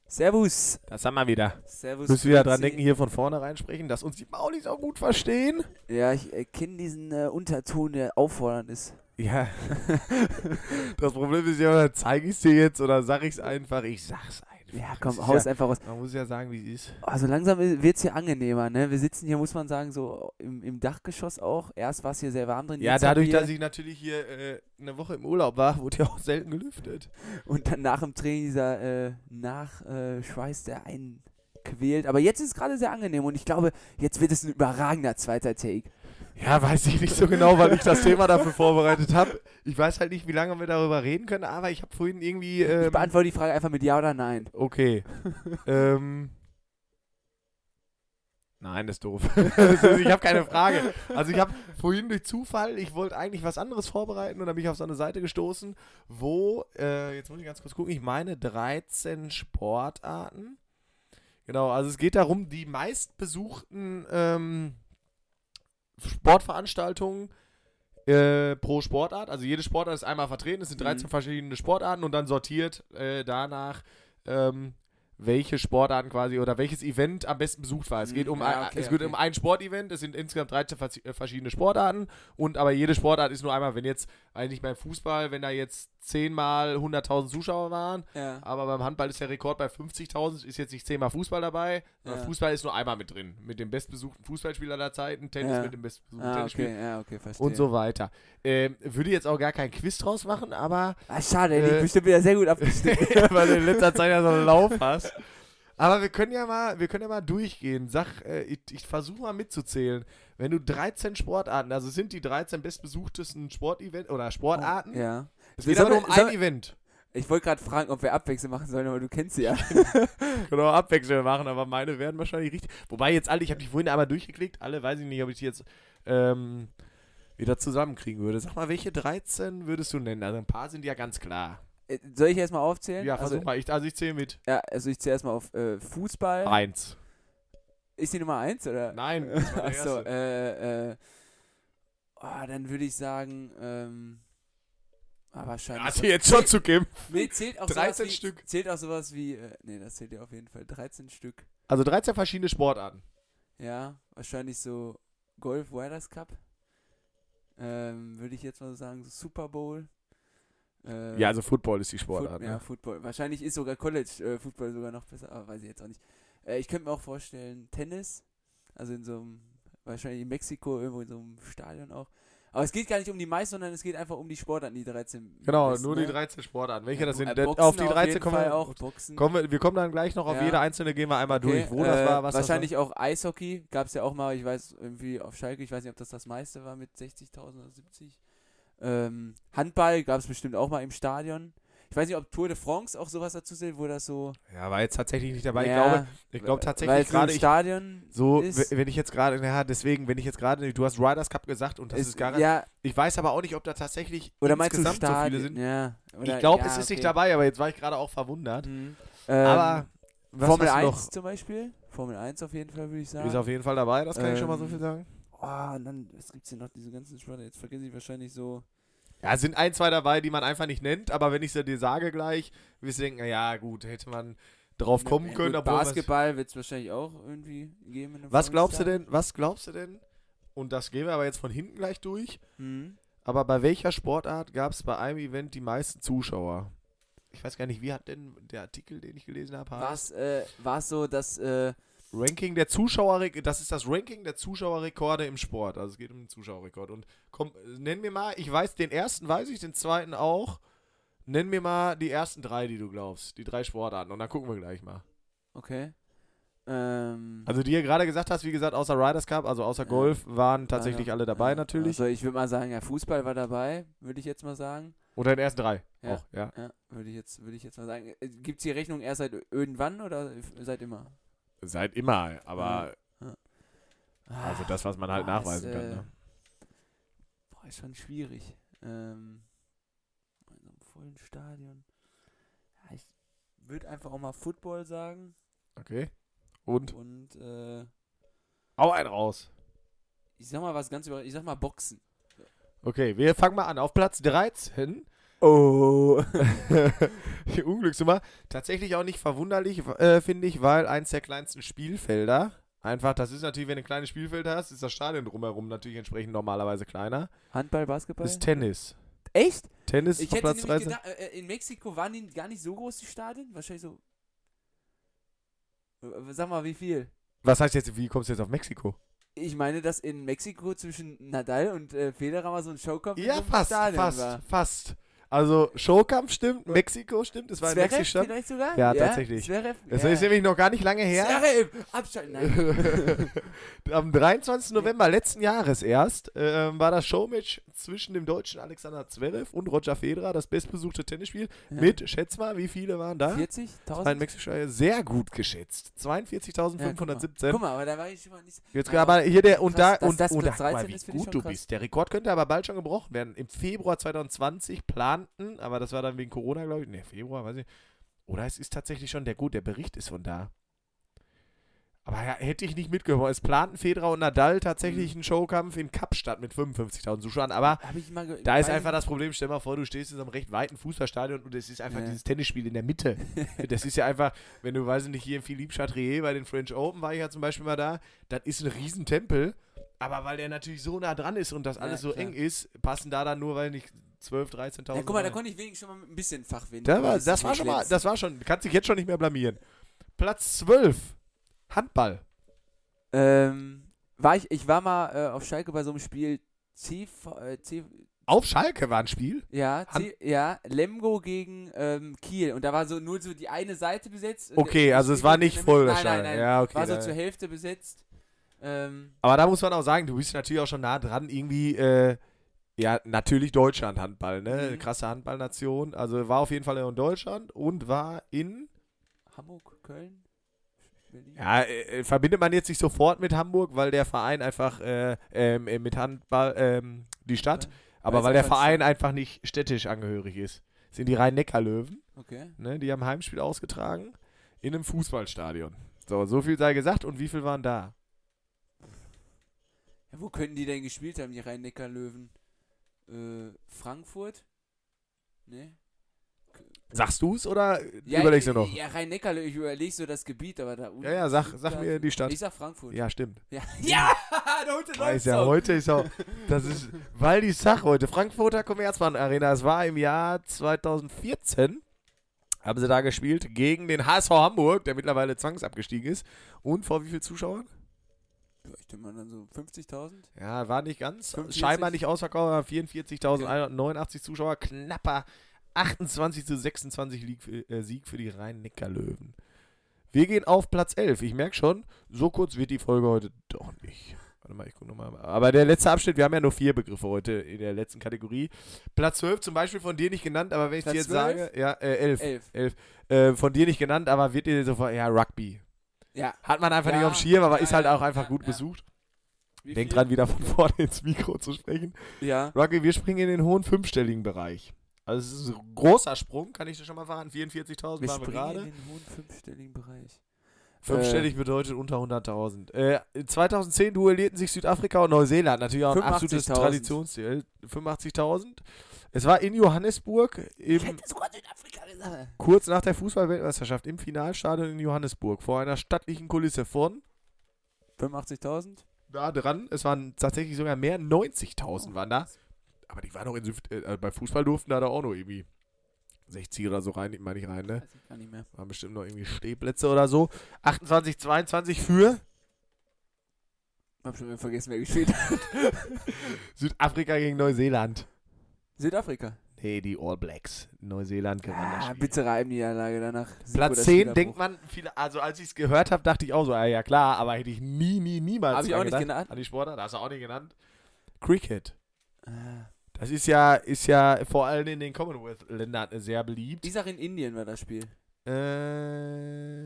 [SPEAKER 4] Servus.
[SPEAKER 3] Das haben wir wieder.
[SPEAKER 4] Servus.
[SPEAKER 3] Müssen wir dran denken, hier von vorne reinsprechen, dass uns die Maulis auch gut verstehen.
[SPEAKER 4] Ja, ich äh, kenne diesen äh, Unterton, der auffordernd ist.
[SPEAKER 3] Ja. das Problem ist ja, oder zeige ich es dir jetzt oder sag ich es einfach? Ich sag's einfach.
[SPEAKER 4] Ja, komm, haus
[SPEAKER 3] ja,
[SPEAKER 4] einfach raus.
[SPEAKER 3] Man muss ja sagen, wie es ist.
[SPEAKER 4] Also langsam wird es hier angenehmer, ne? Wir sitzen hier, muss man sagen, so im, im Dachgeschoss auch. Erst war es hier sehr warm drin.
[SPEAKER 3] Ja, dadurch, dass ich natürlich hier äh, eine Woche im Urlaub war, wurde ja auch selten gelüftet.
[SPEAKER 4] Und dann nach dem Training dieser äh, Nachschweiß, der einen quält. Aber jetzt ist es gerade sehr angenehm und ich glaube, jetzt wird es ein überragender zweiter Take.
[SPEAKER 3] Ja, weiß ich nicht so genau, weil ich das Thema dafür vorbereitet habe. Ich weiß halt nicht, wie lange wir darüber reden können, aber ich habe vorhin irgendwie.
[SPEAKER 4] Ich
[SPEAKER 3] Ähm,
[SPEAKER 4] beantworte die Frage einfach mit Ja oder Nein.
[SPEAKER 3] okay. ähm. Nein, das ist doof. ich habe keine Frage. Also ich habe vorhin durch Zufall, ich wollte eigentlich was anderes vorbereiten und dann bin ich auf so eine Seite gestoßen, wo, äh, jetzt muss ich ganz kurz gucken, ich meine 13 Sportarten. Genau, also es geht darum, die meistbesuchten ähm, Sportveranstaltungen äh, pro Sportart. Also jede Sportart ist einmal vertreten, es sind 13
[SPEAKER 4] Mhm.
[SPEAKER 3] verschiedene Sportarten und dann sortiert äh, danach, ähm, welche Sportarten quasi oder welches Event am besten besucht war. Es geht
[SPEAKER 4] Mhm,
[SPEAKER 3] um,
[SPEAKER 4] ja,
[SPEAKER 3] ein,
[SPEAKER 4] okay,
[SPEAKER 3] es geht
[SPEAKER 4] okay.
[SPEAKER 3] um ein Sportevent, es sind insgesamt 13 vers- äh, verschiedene Sportarten und aber jede Sportart ist nur einmal, wenn jetzt eigentlich beim Fußball, wenn da jetzt 10 mal 100.000 Zuschauer waren,
[SPEAKER 4] Ja.
[SPEAKER 3] aber beim Handball ist der Rekord bei 50.000, ist jetzt nicht 10 mal Fußball dabei, sondern
[SPEAKER 4] Ja.
[SPEAKER 3] Fußball ist nur einmal mit drin. Mit dem bestbesuchten Fußballspieler aller Zeiten, Tennis mit dem bestbesuchten
[SPEAKER 4] Ah,
[SPEAKER 3] Tennisspieler
[SPEAKER 4] okay, ja, okay, verstehe.
[SPEAKER 3] und so weiter. Ähm, würde jetzt auch gar kein Quiz draus machen, aber
[SPEAKER 4] Ah, schade, der
[SPEAKER 3] Äh,
[SPEAKER 4] liegt bestimmt wieder sehr gut abgestimmt.
[SPEAKER 3] weil du in letzter Zeit ja so einen Lauf hast. Aber wir können ja mal, wir können ja mal durchgehen. Sag, äh, ich, ich versuche mal mitzuzählen. Wenn du 13 Sportarten, also sind die 13 bestbesuchtesten Sportevent oder Sportarten,
[SPEAKER 4] ja.
[SPEAKER 3] es geht aber nur um ein Event.
[SPEAKER 4] Ich wollte gerade fragen, ob wir Abwechseln machen sollen, aber du kennst sie ja.
[SPEAKER 3] Können auch abwechselnd machen, aber meine werden wahrscheinlich richtig. Wobei jetzt alle, ich habe die vorhin einmal durchgeklickt, alle weiß ich nicht, ob ich die jetzt ähm, wieder zusammenkriegen würde. Sag mal, welche 13 würdest du nennen? Also ein paar sind ja ganz klar.
[SPEAKER 4] Äh, Soll ich erstmal aufzählen?
[SPEAKER 3] Ja, versuch
[SPEAKER 4] also,
[SPEAKER 3] mal. Ich, also ich zähle mit.
[SPEAKER 4] Ja, also ich zähle erstmal auf äh, Fußball.
[SPEAKER 3] Eins.
[SPEAKER 4] Ist die Nummer 1 oder?
[SPEAKER 3] Nein,
[SPEAKER 4] Achso, äh, äh. Oh, dann würde ich sagen, ähm. Ah, wahrscheinlich.
[SPEAKER 3] Hast du jetzt schon zu kämpfen?
[SPEAKER 4] nee, zählt auch
[SPEAKER 3] 13
[SPEAKER 4] sowas wie,
[SPEAKER 3] Stück.
[SPEAKER 4] Zählt auch sowas wie. Äh, nee, das zählt ja auf jeden Fall. 13 Stück.
[SPEAKER 3] Also 13 verschiedene Sportarten.
[SPEAKER 4] Ja, wahrscheinlich so Golf Riders Cup. Ähm, würde ich jetzt mal so sagen, so Super Bowl. Äh,
[SPEAKER 3] Ja, also Football ist die
[SPEAKER 4] Foot,
[SPEAKER 3] Sportart.
[SPEAKER 4] ja,
[SPEAKER 3] ne?
[SPEAKER 4] Football. Wahrscheinlich ist sogar College äh, Football sogar noch besser, aber weiß ich jetzt auch nicht. Äh, ich könnte mir auch vorstellen, Tennis. Also in so einem, wahrscheinlich in Mexiko, irgendwo in so einem Stadion auch. Aber es geht gar nicht um die meisten, sondern es geht einfach um die Sportarten, die 13.
[SPEAKER 3] Genau,
[SPEAKER 4] besten,
[SPEAKER 3] nur
[SPEAKER 4] ne?
[SPEAKER 3] die 13 Sportarten. Welche
[SPEAKER 4] Ja,
[SPEAKER 3] das sind?
[SPEAKER 4] äh, Boxen
[SPEAKER 3] auf die 13
[SPEAKER 4] jeden
[SPEAKER 3] kommen wir,
[SPEAKER 4] auch.
[SPEAKER 3] Kommen wir. Wir kommen dann gleich noch auf
[SPEAKER 4] Ja.
[SPEAKER 3] jede einzelne, gehen wir einmal
[SPEAKER 4] Okay,
[SPEAKER 3] durch. Wo das
[SPEAKER 4] äh,
[SPEAKER 3] war, was
[SPEAKER 4] Wahrscheinlich auch Eishockey gab es ja auch mal, ich weiß, irgendwie auf Schalke, ich weiß nicht, ob das das meiste war mit 60.000 oder 70. Ähm, Handball gab es bestimmt auch mal im Stadion. Ich weiß nicht, ob Tour de France auch sowas dazu zählt, wo das so.
[SPEAKER 3] Ja, war jetzt tatsächlich nicht dabei.
[SPEAKER 4] Ja,
[SPEAKER 3] ich glaube, ich glaube tatsächlich
[SPEAKER 4] es so im
[SPEAKER 3] gerade ich,
[SPEAKER 4] Stadion
[SPEAKER 3] so,
[SPEAKER 4] ist.
[SPEAKER 3] wenn ich jetzt gerade, ja, deswegen, wenn ich jetzt gerade, du hast Riders Cup gesagt und das ist,
[SPEAKER 4] ist,
[SPEAKER 3] gar
[SPEAKER 4] ja,
[SPEAKER 3] Ich weiß aber auch nicht, ob da tatsächlich
[SPEAKER 4] oder
[SPEAKER 3] insgesamt so viele
[SPEAKER 4] Stadion?
[SPEAKER 3] sind.
[SPEAKER 4] Ja, oder,
[SPEAKER 3] ich glaube,
[SPEAKER 4] ja,
[SPEAKER 3] es ist nicht
[SPEAKER 4] okay.
[SPEAKER 3] dabei, aber jetzt war ich gerade auch verwundert.
[SPEAKER 4] Mhm. Ähm,
[SPEAKER 3] aber was
[SPEAKER 4] Formel
[SPEAKER 3] hast du
[SPEAKER 4] 1
[SPEAKER 3] noch?
[SPEAKER 4] zum Beispiel. Formel 1 auf jeden Fall, würde ich sagen.
[SPEAKER 3] Ist auf jeden Fall dabei, das kann ich schon mal so
[SPEAKER 4] Ähm,
[SPEAKER 3] viel sagen.
[SPEAKER 4] Oh, und dann, was gibt's hier noch, diese ganzen Sportarten? Jetzt vergesse ich wahrscheinlich so.
[SPEAKER 3] Ja, es sind ein, zwei dabei, die man einfach nicht nennt, aber wenn ich sie dir sage gleich, wirst du denken, na ja, gut, hätte man drauf kommen
[SPEAKER 4] Ja,
[SPEAKER 3] können.
[SPEAKER 4] gut, Basketball wird es wahrscheinlich auch irgendwie geben.
[SPEAKER 3] Was glaubst du denn, was glaubst du denn, und das gehen wir aber jetzt von hinten gleich durch,
[SPEAKER 4] Mhm.
[SPEAKER 3] aber bei welcher Sportart gab es bei einem Event die meisten Zuschauer? Ich weiß gar nicht, wie hat denn der Artikel, den ich gelesen habe,
[SPEAKER 4] War es äh, so, dass. Äh,
[SPEAKER 3] Ranking der Zuschauer, das ist das Ranking der Zuschauerrekorde im Sport. Also es geht um den Zuschauerrekord. Und komm, nenn mir mal, ich weiß, den ersten weiß ich, den zweiten auch. Nenn mir mal die ersten drei, die du glaubst. Die drei Sportarten. Und dann gucken wir gleich mal.
[SPEAKER 4] okay. Ähm,
[SPEAKER 3] Also die ihr gerade gesagt hast, wie gesagt, außer Riders Cup, also außer. Golf, waren tatsächlich alle dabei natürlich.
[SPEAKER 4] Also ich würde mal sagen, ja, Fußball war dabei, würde ich jetzt mal sagen.
[SPEAKER 3] Unter den ersten drei.
[SPEAKER 4] Ja.
[SPEAKER 3] Auch, ja.
[SPEAKER 4] Ja, würde ich jetzt, würde ich jetzt mal sagen. Gibt es die Rechnung erst seit irgendwann oder seit immer?
[SPEAKER 3] Seit immer, aber also
[SPEAKER 4] Ah,
[SPEAKER 3] das, was man halt
[SPEAKER 4] boah,
[SPEAKER 3] nachweisen
[SPEAKER 4] ist,
[SPEAKER 3] kann.
[SPEAKER 4] äh,
[SPEAKER 3] Ne?
[SPEAKER 4] Boah, ist schon schwierig. Ähm, in so einem vollen Stadion. Ja, ich würde einfach auch mal Football sagen.
[SPEAKER 3] Okay. Und?
[SPEAKER 4] Und äh,
[SPEAKER 3] Hau einen raus.
[SPEAKER 4] ich sag mal was ganz über. Ich sag mal Boxen.
[SPEAKER 3] Okay, wir fangen mal an. Auf Platz 13.
[SPEAKER 4] Oh.
[SPEAKER 3] Die Unglücksnummer. Tatsächlich auch nicht verwunderlich, äh, finde ich, weil eins der kleinsten Spielfelder. Einfach, das ist natürlich, wenn du ein kleines Spielfeld hast, ist das Stadion drumherum natürlich entsprechend normalerweise kleiner.
[SPEAKER 4] Handball, Basketball?
[SPEAKER 3] Das ist Tennis.
[SPEAKER 4] Echt?
[SPEAKER 3] Tennis
[SPEAKER 4] Ich
[SPEAKER 3] auf
[SPEAKER 4] hätte
[SPEAKER 3] Platz
[SPEAKER 4] nämlich
[SPEAKER 3] 13.
[SPEAKER 4] gedacht, äh, in Mexiko waren die gar nicht so groß, die Stadien? Wahrscheinlich so. Äh, Sag mal, wie viel?
[SPEAKER 3] Was heißt jetzt, wie kommst du jetzt auf Mexiko?
[SPEAKER 4] Ich meine, dass in Mexiko zwischen Nadal und äh, Federer mal so ein Showkampf in so
[SPEAKER 3] Ja, fast,
[SPEAKER 4] Stadion
[SPEAKER 3] fast,
[SPEAKER 4] war.
[SPEAKER 3] fast. Also, Showkampf stimmt, Mexiko stimmt, es war in
[SPEAKER 4] Zverev
[SPEAKER 3] Mexiko.
[SPEAKER 4] vielleicht sogar?
[SPEAKER 3] Ja, tatsächlich.
[SPEAKER 4] Zverev?
[SPEAKER 3] Das
[SPEAKER 4] ja.
[SPEAKER 3] ist nämlich noch gar nicht lange her.
[SPEAKER 4] Zverev! Abschalten, nein.
[SPEAKER 3] Am 23. November letzten Jahres erst ähm, war das Showmatch zwischen dem deutschen Alexander Zverev und Roger Federer, das bestbesuchte Tennisspiel,
[SPEAKER 4] Ja.
[SPEAKER 3] mit, schätz mal, wie viele waren da?
[SPEAKER 4] 40.000?
[SPEAKER 3] Ein Mexiko sehr gut geschätzt.
[SPEAKER 4] Ja, guck,
[SPEAKER 3] 42.517.
[SPEAKER 4] mal. guck mal, aber da war ich schon mal nicht.
[SPEAKER 3] Jetzt
[SPEAKER 4] Ja,
[SPEAKER 3] aber hier der und
[SPEAKER 4] krass,
[SPEAKER 3] da und,
[SPEAKER 4] das
[SPEAKER 3] und guck mal,
[SPEAKER 4] 13
[SPEAKER 3] wie gut du
[SPEAKER 4] krass.
[SPEAKER 3] bist. Der Rekord könnte aber bald schon gebrochen werden. Im Februar 2020 planten, aber das war dann wegen Corona, glaube ich. Ne, Februar, weiß ich. Oder es ist tatsächlich schon der gut, der Bericht ist von da. Aber ja, hätte ich nicht mitgehört. Es planten Federer und Nadal tatsächlich
[SPEAKER 4] Mhm.
[SPEAKER 3] einen Showkampf im Kapstadt mit 55.000 Zuschauern. Aber da ist einfach das Problem, stell mal vor, du stehst in so einem recht weiten Fußballstadion und es ist einfach
[SPEAKER 4] Ja.
[SPEAKER 3] dieses Tennisspiel in der Mitte. das ist ja einfach, wenn du, weiß ich nicht, hier in Philippe Chatrier bei den French Open war ich ja zum Beispiel mal da, das ist ein Riesentempel, aber weil der natürlich so nah dran ist und das
[SPEAKER 4] Ja,
[SPEAKER 3] alles so
[SPEAKER 4] klar.
[SPEAKER 3] eng ist, passen da dann nur, weil nicht 12, 13.000
[SPEAKER 4] Ja, guck mal, da konnte ich wenigstens schon mal ein bisschen Fachwind.
[SPEAKER 3] Da war, das war schon mal, das war schon, kannst dich jetzt schon nicht mehr blamieren. Platz 12, Handball.
[SPEAKER 4] Ähm, war ich, ich war mal äh, auf Schalke bei so einem Spiel CV, äh, C,
[SPEAKER 3] Auf Schalke war ein Spiel.
[SPEAKER 4] ja,
[SPEAKER 3] Han-
[SPEAKER 4] C, ja, Lemgo gegen ähm, Kiel und da war so nur so die eine Seite besetzt.
[SPEAKER 3] Okay, also es war nicht voll,
[SPEAKER 4] Nein, nein, nein.
[SPEAKER 3] Ja, okay,
[SPEAKER 4] war so
[SPEAKER 3] da-
[SPEAKER 4] zur Hälfte besetzt. Ähm,
[SPEAKER 3] Aber da muss man auch sagen, du bist natürlich auch schon nah dran, irgendwie, äh, ja, natürlich Deutschland Handball, ne?
[SPEAKER 4] Mhm.
[SPEAKER 3] Krasse Handballnation. Also war auf jeden Fall in Deutschland und war in,
[SPEAKER 4] Hamburg, Köln,
[SPEAKER 3] ja, äh, äh, verbindet man jetzt nicht sofort mit Hamburg, weil der Verein einfach äh, ähm, äh, mit Handball, ähm, die Stadt, aber
[SPEAKER 4] Weil
[SPEAKER 3] der
[SPEAKER 4] einfach
[SPEAKER 3] Verein
[SPEAKER 4] Stadt-
[SPEAKER 3] einfach nicht städtisch angehörig ist. Das sind die Rhein-Neckar-Löwen,
[SPEAKER 4] Okay.
[SPEAKER 3] ne? Die haben Heimspiel ausgetragen in einem Fußballstadion. So, so viel sei gesagt und wie viel waren da?
[SPEAKER 4] Ja, wo könnten die denn gespielt haben, die Rhein-Neckar-Löwen? Äh, Frankfurt? Ne?
[SPEAKER 3] Sagst du's oder
[SPEAKER 4] Ja,
[SPEAKER 3] überlegst du noch?
[SPEAKER 4] Ja, Rhein-Neckar, ich überlege so das Gebiet, aber da.
[SPEAKER 3] Ja, ja, sag, sag mir die Stadt.
[SPEAKER 4] Ich sag Frankfurt.
[SPEAKER 3] Ja, stimmt.
[SPEAKER 4] Ja, ja unten
[SPEAKER 3] Weiß ja, heute ist auch, das ist, weil die Sache heute, Frankfurter Commerzbank Arena, es war im Jahr 2014, haben sie da gespielt gegen den HSV Hamburg, der mittlerweile zwangsabgestiegen ist. Und vor wie viel Zuschauern?
[SPEAKER 4] Ich denke mal dann so 50.000.
[SPEAKER 3] Ja, war nicht ganz,
[SPEAKER 4] 45?
[SPEAKER 3] scheinbar nicht ausverkauft, aber 44.189 Zuschauer, knapper 28 zu 26 Lieg, für- äh, Sieg für die Rhein-Neckar-Löwen. Wir gehen auf Platz 11. Ich merke schon, so kurz wird die Folge heute doch nicht. Warte mal, ich gucke nochmal. Aber der letzte Abschnitt, wir haben ja nur vier Begriffe heute in der letzten Kategorie. Platz 12 zum Beispiel von dir nicht genannt, aber wenn ich
[SPEAKER 4] Platz
[SPEAKER 3] dir jetzt
[SPEAKER 4] 12?
[SPEAKER 3] sage, ja, äh, 11.
[SPEAKER 4] Elf.
[SPEAKER 3] 11. Äh, von dir nicht genannt, aber wird dir sofort, ja, Rugby.
[SPEAKER 4] Ja.
[SPEAKER 3] Hat man einfach
[SPEAKER 4] Ja,
[SPEAKER 3] nicht auf dem Schirm, aber
[SPEAKER 4] ja,
[SPEAKER 3] ist halt auch einfach gut besucht.
[SPEAKER 4] Wie
[SPEAKER 3] Denk
[SPEAKER 4] viel?
[SPEAKER 3] dran, wieder von vorne ins Mikro zu sprechen.
[SPEAKER 4] Ja.
[SPEAKER 3] Rugby, wir springen in den hohen fünfstelligen Bereich. Also es ist ein großer Sprung, kann ich dir schon mal verraten. 44.000
[SPEAKER 4] Wir
[SPEAKER 3] waren wir
[SPEAKER 4] springen in
[SPEAKER 3] gerade.
[SPEAKER 4] den hohen fünfstelligen Bereich.
[SPEAKER 3] Fünfstellig bedeutet unter 100.000. Äh, 2010 duellierten sich Südafrika und Neuseeland. Natürlich auch ein absolutes
[SPEAKER 4] 85.000.
[SPEAKER 3] Traditionsziel. 85.000. Es war in Johannesburg,
[SPEAKER 4] Ich
[SPEAKER 3] im,
[SPEAKER 4] hätte sogar Südafrika gesagt.
[SPEAKER 3] kurz nach der Fußballweltmeisterschaft, im Finalstadion in Johannesburg, vor einer stattlichen Kulisse von
[SPEAKER 4] 85.000?
[SPEAKER 3] da dran. Es waren tatsächlich sogar mehr, 90.000 waren da. Aber die waren auch in Süd äh, bei Fußball durften da, da auch noch irgendwie 60 oder so rein, meine ich rein, ne?
[SPEAKER 4] Weiß ich gar nicht mehr.
[SPEAKER 3] Waren bestimmt noch irgendwie Stehplätze oder so. 28, 22 für
[SPEAKER 4] Hab schon wieder vergessen, wer gespielt hat.
[SPEAKER 3] Südafrika gegen Neuseeland.
[SPEAKER 4] Südafrika.
[SPEAKER 3] Nee, die All Blacks. Neuseeland gewann das
[SPEAKER 4] Ah,
[SPEAKER 3] Spiel.
[SPEAKER 4] bittere Heimniederlage danach. Sieg
[SPEAKER 3] Platz
[SPEAKER 4] oder
[SPEAKER 3] 10
[SPEAKER 4] Spielerbuch.
[SPEAKER 3] denkt man, viele, also als ich es gehört habe, dachte ich auch so, ah, ja klar, aber hätte ich nie, nie, niemals
[SPEAKER 4] Hab ich auch nicht
[SPEAKER 3] gedacht.
[SPEAKER 4] genannt.
[SPEAKER 3] An die Sportart, hast du auch nicht genannt. Cricket.
[SPEAKER 4] Ah,
[SPEAKER 3] Das ist ja, ist ja vor allem in den Commonwealth-Ländern sehr beliebt.
[SPEAKER 4] Ich sag in Indien war das Spiel.
[SPEAKER 3] Äh,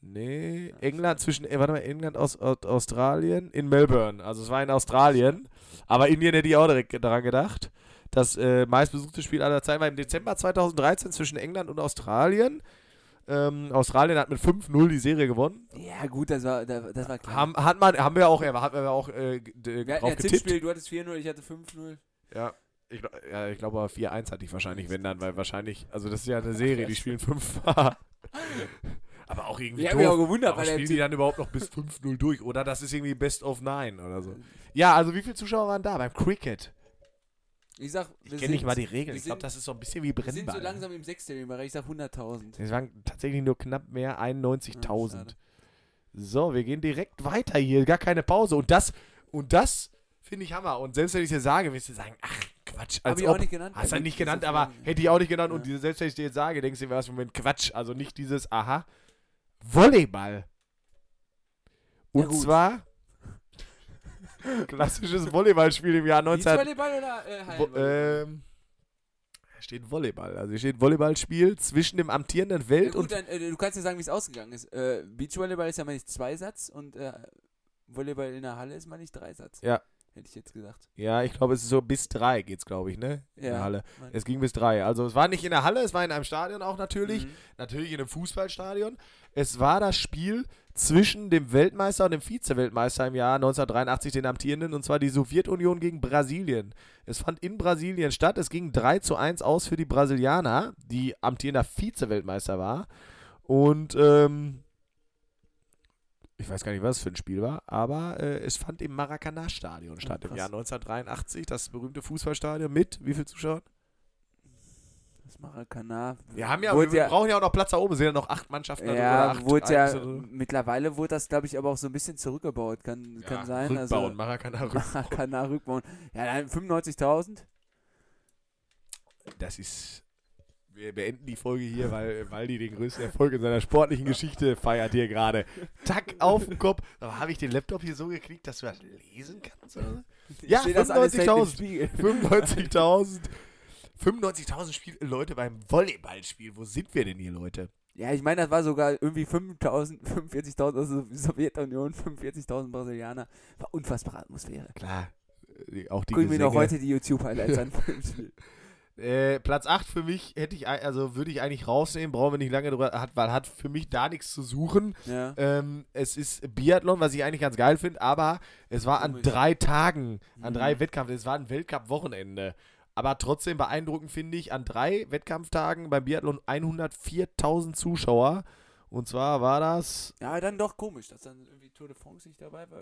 [SPEAKER 3] nee, England zwischen, äh, warte mal, England aus, aus Australien in Melbourne. Also es war in Australien, aber Indien hätte ich auch direkt daran gedacht. Das äh, meistbesuchte Spiel aller Zeiten war im Dezember 2013 zwischen England und Australien. Ähm, Australien hat mit 5-0 die Serie gewonnen.
[SPEAKER 4] Ja, gut, das war, das, war klar.
[SPEAKER 3] Haben, hat man, haben wir auch, haben wir auch äh, drauf
[SPEAKER 4] ja
[SPEAKER 3] getippt.
[SPEAKER 4] Tippspiel, du hattest 4-0, ich hatte 5-0.
[SPEAKER 3] Ja. Ich, ja, ich glaube aber 4-1 hatte ich wahrscheinlich, wenn dann, weil wahrscheinlich, also das ist ja eine Serie, die spielen 5 Aber auch irgendwie
[SPEAKER 4] Ich hab mich auch gewundert, weil
[SPEAKER 3] spielen die dann überhaupt noch bis 5-0 durch? Oder das ist irgendwie Best of Nine oder so. Ja, also wie viele Zuschauer waren da beim Cricket?
[SPEAKER 4] Ich sag,
[SPEAKER 3] Ich
[SPEAKER 4] wir
[SPEAKER 3] kenne nicht mal die Regeln. Ich glaube, das ist so ein bisschen wie
[SPEAKER 4] Wir sind
[SPEAKER 3] Brennball.
[SPEAKER 4] so langsam im sechsstelligen Bereich, ich sag 100.000.
[SPEAKER 3] Es waren tatsächlich nur knapp mehr,
[SPEAKER 4] Ah,
[SPEAKER 3] 91.000.
[SPEAKER 4] schade.
[SPEAKER 3] so, wir gehen direkt weiter hier. Gar keine Pause. Und das, und das finde ich Hammer. Und selbst wenn ich dir sage, wirst du sagen, ach, Quatsch.
[SPEAKER 4] Hab
[SPEAKER 3] Als
[SPEAKER 4] ich auch nicht genannt.
[SPEAKER 3] Hast du nicht genannt, aber hätte ich auch nicht genannt.
[SPEAKER 4] Ja.
[SPEAKER 3] Und selbst wenn ich dir jetzt sage, denkst du im ersten Moment Quatsch. Also nicht dieses Aha. Volleyball. Und
[SPEAKER 4] Ja,
[SPEAKER 3] zwar klassisches Volleyballspiel im Jahr 19...
[SPEAKER 4] Beachvolleyball oder äh,
[SPEAKER 3] Wo,
[SPEAKER 4] Hallenvolleyball?
[SPEAKER 3] ähm, da steht Volleyball. Also hier steht Volleyballspiel zwischen dem amtierenden
[SPEAKER 4] ja,
[SPEAKER 3] Welt-
[SPEAKER 4] gut,
[SPEAKER 3] und
[SPEAKER 4] dann, äh, du kannst ja sagen, wie es ausgegangen ist. Äh, Beachvolleyball ist ja mal nicht Zweisatz und äh, Volleyball in der Halle ist mal nicht Dreisatz.
[SPEAKER 3] Ja.
[SPEAKER 4] Hätte ich jetzt gesagt.
[SPEAKER 3] Ja, ich glaube, es ist so bis drei geht's, glaube ich, ne? In der. Halle. Es ging bis drei. Also es war nicht in der Halle, es war in einem Stadion auch natürlich.
[SPEAKER 4] Mhm.
[SPEAKER 3] Natürlich in einem Fußballstadion. Es war das Spiel zwischen dem Weltmeister und dem Vize-Weltmeister im Jahr 1983, den amtierenden, und zwar die Sowjetunion gegen Brasilien. Es fand in Brasilien statt. Es ging 3 zu 1 aus für die Brasilianer, die amtierender Vize-Weltmeister war. Und ähm, ich weiß gar nicht, was es für ein Spiel war, aber äh, es fand im Maracanã-Stadion statt, im
[SPEAKER 4] krass.
[SPEAKER 3] Jahr 1983, das berühmte Fußballstadion mit wie viel Zuschauern?
[SPEAKER 4] Das Maracanã.
[SPEAKER 3] Wir haben ja, wir
[SPEAKER 4] ja,
[SPEAKER 3] brauchen ja auch noch Platz da oben, es sind ja noch acht Mannschaften
[SPEAKER 4] ja,
[SPEAKER 3] acht
[SPEAKER 4] wurde ja,
[SPEAKER 3] so.
[SPEAKER 4] mittlerweile wurde das, glaube ich, aber auch so ein bisschen zurückgebaut. Kann,
[SPEAKER 3] Ja,
[SPEAKER 4] kann sein.
[SPEAKER 3] Rückbauen,
[SPEAKER 4] Also,
[SPEAKER 3] Maracanã rückbauen.
[SPEAKER 4] Maracanã rückbauen. Ja, dann 95.000.
[SPEAKER 3] Das ist. Wir beenden die Folge hier, weil Waldi den größten Erfolg in seiner sportlichen Geschichte feiert hier gerade. Tack auf den Kopf. Aber habe ich den Laptop hier so geklickt, dass du das lesen kannst? Oder? Ja,
[SPEAKER 4] seh das alles direkt im
[SPEAKER 3] 95.000.
[SPEAKER 4] Spiegel.
[SPEAKER 3] 95.000. 95.000 Spiel Leute beim Volleyballspiel. Wo sind wir denn hier, Leute?
[SPEAKER 4] Ja, ich meine, das war sogar irgendwie 5.000, 45.000 aus der Sowjetunion, 45.000 Brasilianer. War unfassbare Atmosphäre.
[SPEAKER 3] Klar. äh, Auch die
[SPEAKER 4] Guck mir noch heute die YouTube-Highlights an vom Spiel.
[SPEAKER 3] Äh, Platz 8 für mich hätte ich, also würde ich eigentlich rausnehmen, brauchen wir nicht lange drüber, hat, weil hat für mich da nichts zu suchen.
[SPEAKER 4] Ja.
[SPEAKER 3] Ähm, es ist Biathlon, was ich eigentlich ganz geil finde, aber es war an
[SPEAKER 4] Komisch.
[SPEAKER 3] drei Tagen, an drei
[SPEAKER 4] Mhm.
[SPEAKER 3] Wettkämpfen, es war ein Weltcup-Wochenende. Aber trotzdem beeindruckend finde ich, an drei Wettkampftagen beim Biathlon 104.000 Zuschauer. Und zwar war das,
[SPEAKER 4] ja, dann doch komisch, dass dann irgendwie Tour de France nicht dabei war.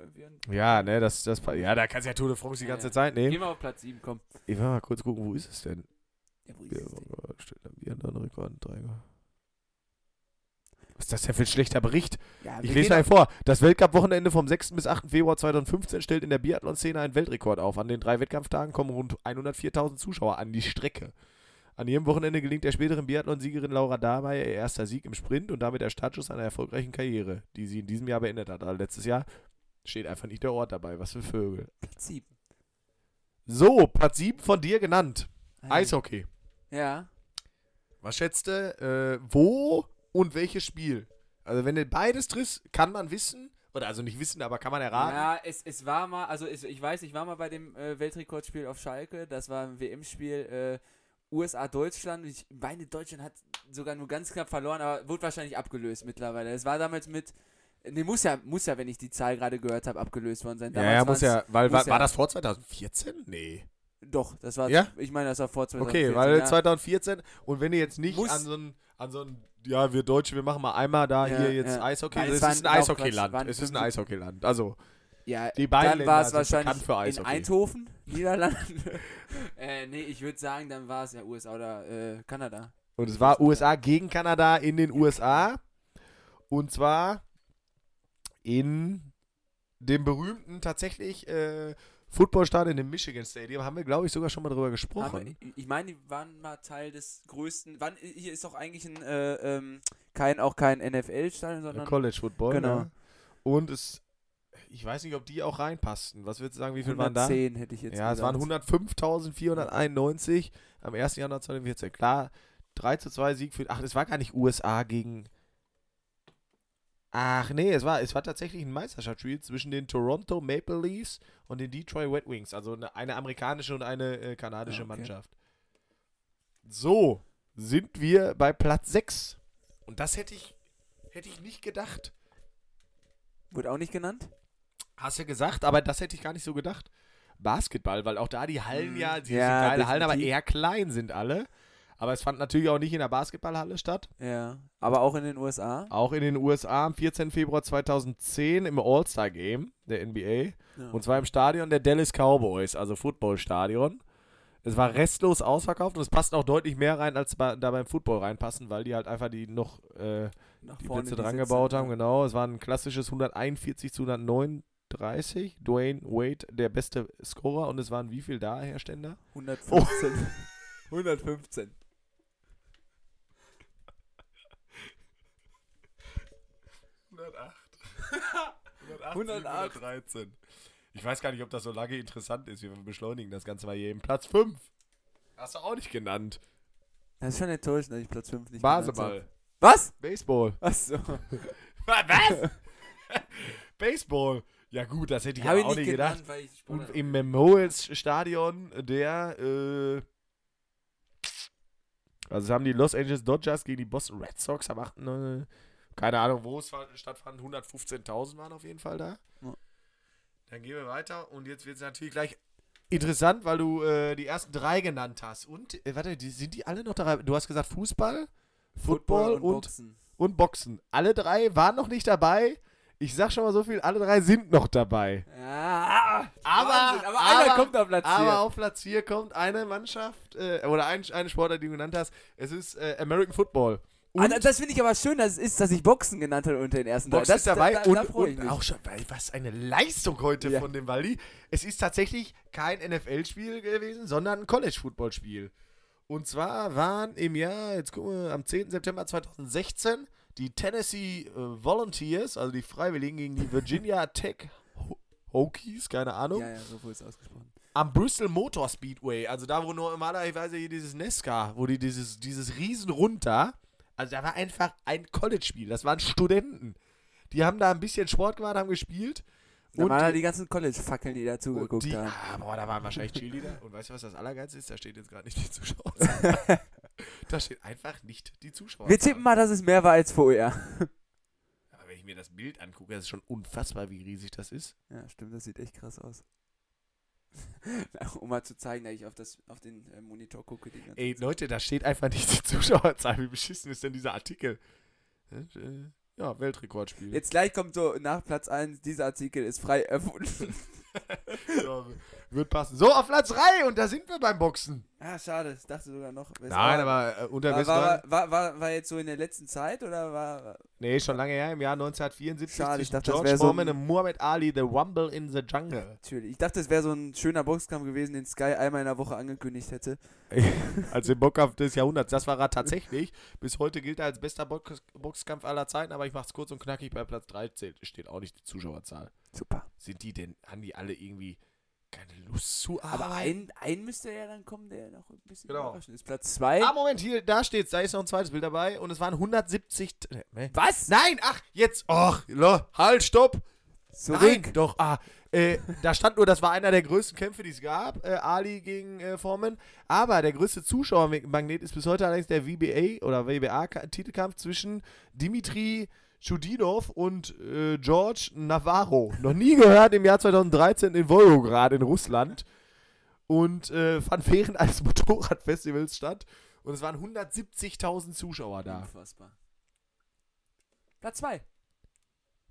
[SPEAKER 3] Ja, ne, das, das, ja, da kannst du ja Tour de France die
[SPEAKER 4] Ja,
[SPEAKER 3] ganze
[SPEAKER 4] ja.
[SPEAKER 3] Zeit nehmen.
[SPEAKER 4] Gehen wir auf Platz 7, komm.
[SPEAKER 3] Ich will mal kurz gucken, wo ist es denn?
[SPEAKER 4] Ja, wo ist
[SPEAKER 3] Ja,
[SPEAKER 4] es denn?
[SPEAKER 3] steht da Biathlon-Rekord, drei. Was ist das denn für ein schlechter Bericht?
[SPEAKER 4] Ja,
[SPEAKER 3] Ich lese mal vor. Das Weltcup-Wochenende vom 6. bis 8. Februar 2015 stellt in der Biathlon-Szene einen Weltrekord auf. An den drei Wettkampftagen kommen rund 104.000 Zuschauer an die Strecke. An jedem Wochenende gelingt der späteren Biathlon-Siegerin Laura Dahlmeier ihr erster Sieg im Sprint und damit der Startschuss einer erfolgreichen Karriere, die sie in diesem Jahr beendet hat. Also letztes Jahr steht einfach nicht der Ort dabei. Was für Vögel.
[SPEAKER 4] Platz 7.
[SPEAKER 3] So, Platz 7 von dir genannt. Eishockey.
[SPEAKER 4] Ja.
[SPEAKER 3] Was schätzt du, äh, wo und welches Spiel? Also wenn du beides triffst, kann man wissen, oder also nicht wissen, aber kann man erraten.
[SPEAKER 4] Ja, es, es war mal, also es, ich weiß, ich war mal bei dem äh, Weltrekordspiel auf Schalke. Das war ein WM-Spiel äh, USA-Deutschland. Ich meine, Deutschland hat sogar nur ganz knapp verloren, aber wurde wahrscheinlich abgelöst mittlerweile. Es war damals mit. Ne, muss ja, muss ja, wenn ich die Zahl gerade gehört habe, abgelöst worden sein.
[SPEAKER 3] Ja, ja, muss ja, weil war, war das vor 2014? Nee.
[SPEAKER 4] Doch, das war.
[SPEAKER 3] Ja?
[SPEAKER 4] Ich meine, das war vor 2014.
[SPEAKER 3] Okay, weil
[SPEAKER 4] ja.
[SPEAKER 3] 2014 und wenn ihr jetzt nicht
[SPEAKER 4] Muss-
[SPEAKER 3] an so ein, an so ein, ja, wir Deutsche, wir machen mal einmal da
[SPEAKER 4] Ja,
[SPEAKER 3] hier jetzt. Eishockey,
[SPEAKER 4] Nein, es
[SPEAKER 3] ist ein Eishockeyland, es ist ein
[SPEAKER 4] 75
[SPEAKER 3] Eishockeyland, also
[SPEAKER 4] Ja,
[SPEAKER 3] Die beiden
[SPEAKER 4] dann war es
[SPEAKER 3] sind
[SPEAKER 4] wahrscheinlich
[SPEAKER 3] für
[SPEAKER 4] in
[SPEAKER 3] Eishockey.
[SPEAKER 4] Eindhoven, Niederlande. äh, nee, ich würde sagen, dann war es ja USA oder äh, Kanada.
[SPEAKER 3] und es war USA gegen Kanada in den USA und zwar in dem berühmten tatsächlich äh, Footballstadion im Michigan Stadium, haben wir glaube ich sogar schon mal drüber gesprochen.
[SPEAKER 4] Wir- ich meine, die waren mal Teil des größten. Wann, hier ist doch eigentlich ein, äh, ähm, kein, auch kein NFL-Stadion, sondern.
[SPEAKER 3] College Football,
[SPEAKER 4] Genau.
[SPEAKER 3] ne? Und es, ich weiß nicht, ob die auch reinpassten. Was würdest du sagen, wie viel waren da?
[SPEAKER 4] 110 hätte ich jetzt
[SPEAKER 3] Ja, es waren
[SPEAKER 4] gesagt.
[SPEAKER 3] 105.491 am 1. Januar 2014. Klar, 3 zu 2 Sieg für. Ach, es war gar nicht USA gegen. Ach nee, es war, es war tatsächlich ein Meisterschaftsspiel zwischen den Toronto Maple Leafs und den Detroit Red Wings. Also eine, eine amerikanische und eine äh, kanadische
[SPEAKER 4] Ah, okay.
[SPEAKER 3] Mannschaft. So, sind wir bei Platz 6. Und das hätte ich, hätte ich nicht gedacht.
[SPEAKER 4] Wurde auch nicht genannt?
[SPEAKER 3] Hast du gesagt, aber das hätte ich gar nicht so gedacht. Basketball, weil auch da die Hallen
[SPEAKER 4] Mhm.
[SPEAKER 3] ja, die
[SPEAKER 4] Ja,
[SPEAKER 3] sind geile Hallen, aber eher klein sind alle. Aber es fand natürlich auch nicht in der Basketballhalle statt.
[SPEAKER 4] Ja. Aber auch in den USA?
[SPEAKER 3] Auch in den USA am 14. Februar 2010 im All-Star-Game der NBA.
[SPEAKER 4] Ja.
[SPEAKER 3] Und zwar im Stadion der Dallas Cowboys, also Footballstadion. Es war restlos ausverkauft und es passt auch deutlich mehr rein, als bei, da beim Football reinpassen, weil die halt einfach die noch äh, die Plätze dran gebaut
[SPEAKER 4] ja.
[SPEAKER 3] haben. Genau, es war ein klassisches 141 zu 139. Dwayne Wade, der beste Scorer. Und es waren wie viel da, Herr Ständer?
[SPEAKER 4] 115. 115.
[SPEAKER 3] 108.
[SPEAKER 4] 108.
[SPEAKER 3] 113. Ich weiß gar nicht, ob das so lange interessant ist. Wir beschleunigen das Ganze mal hier. Im Platz 5. Hast du auch nicht genannt.
[SPEAKER 4] Das ist schon enttäuschend, dass ich Platz 5 nicht genannt
[SPEAKER 3] Basketball.
[SPEAKER 4] hab. Was?
[SPEAKER 3] Baseball.
[SPEAKER 4] Achso.
[SPEAKER 3] Was? Baseball. Ja gut, das hätte ich
[SPEAKER 4] Habe
[SPEAKER 3] aber auch nicht gedacht. Und im Memorials Stadion der, äh, also es haben die Los Angeles Dodgers gegen die Boston Red Sox am 8. keine Ahnung, wo es stattfand, 115.000 waren auf jeden Fall da.
[SPEAKER 4] Ja.
[SPEAKER 3] Dann gehen wir weiter und jetzt wird es natürlich gleich interessant, weil du äh, die ersten drei genannt hast. Und, äh, warte, die, sind die alle noch dabei? Du hast gesagt Fußball, Football, und, und,
[SPEAKER 4] Boxen.
[SPEAKER 3] Boxen. Alle drei waren noch nicht dabei. Ich sag schon mal so viel, alle drei sind noch dabei.
[SPEAKER 4] Ja,
[SPEAKER 3] Aber-
[SPEAKER 4] Wahnsinn, aber einer
[SPEAKER 3] aber-
[SPEAKER 4] kommt auf Platz
[SPEAKER 3] Aber
[SPEAKER 4] 4.
[SPEAKER 3] auf Platz 4 kommt eine Mannschaft, äh, oder ein, eine Sportart, die du genannt hast. Es ist äh, American Football. Und
[SPEAKER 4] Ah, das finde ich aber schön, dass es ist, dass ich Boxen genannt habe unter den ersten.
[SPEAKER 3] Boxen
[SPEAKER 4] das,
[SPEAKER 3] ist dabei
[SPEAKER 4] Da, da,
[SPEAKER 3] und,
[SPEAKER 4] da
[SPEAKER 3] und auch schon, was eine Leistung heute
[SPEAKER 4] Ja.
[SPEAKER 3] von dem Waldi. Es ist tatsächlich kein NFL-Spiel gewesen, sondern ein College-Football-Spiel. Und zwar waren im Jahr, jetzt gucken wir, am 10. September 2016 die Tennessee äh, Volunteers, also die Freiwilligen gegen die Virginia Tech Ho- Hokies, keine Ahnung,
[SPEAKER 4] ja, ja, so wurde es ausgesprochen.
[SPEAKER 3] am Bristol Motor Speedway, also da, wo normalerweise hier dieses Nesca, wo die dieses, dieses Riesenrund da, also da war einfach ein College-Spiel, das waren Studenten. Die haben da ein bisschen Sport gemacht, haben gespielt.
[SPEAKER 4] Da
[SPEAKER 3] Und
[SPEAKER 4] waren halt
[SPEAKER 3] die,
[SPEAKER 4] die ganzen College-Fackeln, die dazu
[SPEAKER 3] und
[SPEAKER 4] geguckt
[SPEAKER 3] die
[SPEAKER 4] haben.
[SPEAKER 3] ah, boah, da waren wahrscheinlich Cheerleader. Und weißt du, was das Allergeilste ist? Da steht jetzt gerade nicht die Zuschauer. da steht einfach nicht die Zuschauer.
[SPEAKER 4] Wir tippen mal, dass es mehr war als vorher.
[SPEAKER 3] Aber wenn ich mir das Bild angucke, das ist schon unfassbar, wie riesig das ist.
[SPEAKER 4] Ja, stimmt, das sieht echt krass aus. um mal zu zeigen, dass ich auf, das, auf den äh, Monitor gucke. Die ganze
[SPEAKER 3] Ey. Leute, da steht einfach nicht die Zuschauerzahl. Wie beschissen ist denn dieser Artikel? Äh, Ja, Weltrekordspiel.
[SPEAKER 4] Jetzt gleich kommt so nach Platz 1, dieser Artikel ist frei erfunden.
[SPEAKER 3] Ja, wird passen. So, auf Platz 3 und da sind wir beim Boxen.
[SPEAKER 4] ah, schade, ich dachte sogar noch. es
[SPEAKER 3] Nein,
[SPEAKER 4] war-
[SPEAKER 3] aber äh, unter
[SPEAKER 4] War, war, war, war, war jetzt so in der letzten Zeit oder war.
[SPEAKER 3] Nee, schon lange her, im Jahr 1974
[SPEAKER 4] Schade, ich dachte, das
[SPEAKER 3] George
[SPEAKER 4] wär so
[SPEAKER 3] Foreman
[SPEAKER 4] ein-
[SPEAKER 3] und Muhammad Ali, The Rumble in the Jungle.
[SPEAKER 4] Natürlich. Ich dachte, es wäre so ein schöner Boxkampf gewesen, den Sky einmal in der Woche angekündigt hätte.
[SPEAKER 3] als im Boxkampf des Jahrhunderts. Das war er tatsächlich. Bis heute gilt er als bester Box Boxkampf aller Zeiten, aber ich mach's kurz und knackig. Bei Platz 3 zählt, steht auch nicht die Zuschauerzahl.
[SPEAKER 4] Super.
[SPEAKER 3] Sind die denn, haben die alle irgendwie keine Lust zu
[SPEAKER 4] Aber
[SPEAKER 3] arbeiten?
[SPEAKER 4] ein, ein müsste ja dann kommen, der noch ein bisschen
[SPEAKER 3] Genau.
[SPEAKER 4] überraschend ist. Platz 2.
[SPEAKER 3] Ah, Moment, hier, da steht's. Da ist noch ein zweites Bild dabei und es waren 170. t- Nee.
[SPEAKER 4] Was?
[SPEAKER 3] Nein, ach, jetzt. Ach, lo, halt, stopp.
[SPEAKER 4] Zurück.
[SPEAKER 3] Nein, doch, ah. Äh, da stand nur, das war einer der größten Kämpfe, die es gab. Äh, Ali gegen äh, Foreman. Aber der größte Zuschauermagnet ist bis heute allerdings der WBA oder WBA-Titelkampf zwischen Dimitri Chudinov und äh, George Navarro. Noch nie gehört im Jahr 2013 in Volgograd in Russland. Und äh, fand während eines Motorradfestivals statt. Und es waren 170.000 Zuschauer da.
[SPEAKER 4] Unfassbar. Platz 2.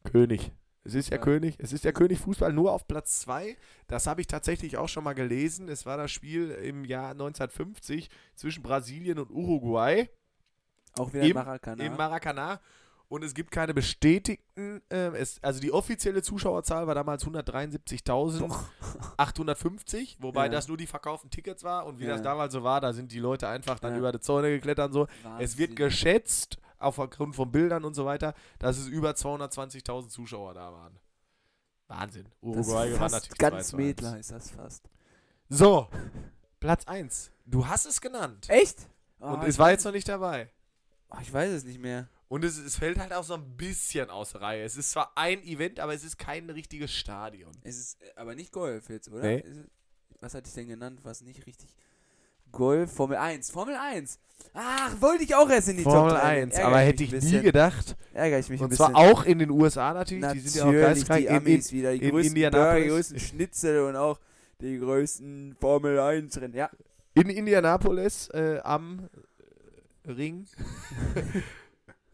[SPEAKER 3] König. Es ist ja,
[SPEAKER 4] Ja.
[SPEAKER 3] König. Es ist ja König Fußball nur auf Platz 2. Das habe ich tatsächlich auch schon mal gelesen. Es war das Spiel im Jahr 1950 zwischen Brasilien und Uruguay
[SPEAKER 4] Auch wieder
[SPEAKER 3] Im-
[SPEAKER 4] Maracana.
[SPEAKER 3] im Maracanã. Und es gibt keine bestätigten, äh, es, also die offizielle Zuschauerzahl war damals 173.850, wobei
[SPEAKER 4] Ja.
[SPEAKER 3] das nur die verkauften Tickets war. Und wie
[SPEAKER 4] Ja.
[SPEAKER 3] das damals so war, da sind die Leute einfach dann
[SPEAKER 4] Ja.
[SPEAKER 3] über die Zäune geklettert und so. Es wird
[SPEAKER 4] Wahnsinn.
[SPEAKER 3] geschätzt, aufgrund von Bildern und so weiter, dass es über 220.000 Zuschauer da waren. Wahnsinn.
[SPEAKER 4] Das
[SPEAKER 3] Uruguay
[SPEAKER 4] ist
[SPEAKER 3] gewann
[SPEAKER 4] fast
[SPEAKER 3] natürlich
[SPEAKER 4] ganz
[SPEAKER 3] 2 zu 1.
[SPEAKER 4] Mädler ist das fast.
[SPEAKER 3] So, Platz 1. Du hast es genannt.
[SPEAKER 4] Echt?
[SPEAKER 3] Und
[SPEAKER 4] Oh,
[SPEAKER 3] es war jetzt noch nicht dabei.
[SPEAKER 4] oh, ich weiß es nicht mehr.
[SPEAKER 3] Und es, es fällt halt auch so ein bisschen aus der Reihe. Es ist zwar ein Event, aber es ist kein richtiges Stadion.
[SPEAKER 4] Es ist äh, aber nicht Golf jetzt, oder?
[SPEAKER 3] Nee.
[SPEAKER 4] Es- Was hatte ich denn genannt, was nicht richtig... Golf, Formel 1. Formel 1. Ach, wollte ich auch erst in die
[SPEAKER 3] Formel
[SPEAKER 4] Top 3 nehmen.
[SPEAKER 3] 1,
[SPEAKER 4] Ärgere
[SPEAKER 3] aber hätte ich nie gedacht.
[SPEAKER 4] Ärgere ich mich ein
[SPEAKER 3] Und
[SPEAKER 4] bisschen.
[SPEAKER 3] zwar auch in den USA natürlich. Die sind ja auch
[SPEAKER 4] Natürlich,
[SPEAKER 3] geisteskrank.
[SPEAKER 4] die
[SPEAKER 3] In, in,
[SPEAKER 4] Amis wieder, die
[SPEAKER 3] in
[SPEAKER 4] größten
[SPEAKER 3] Indianapolis.
[SPEAKER 4] Burger, die größten Schnitzel und auch die größten Formel 1 Rennen. Ja,
[SPEAKER 3] in Indianapolis äh, am Ring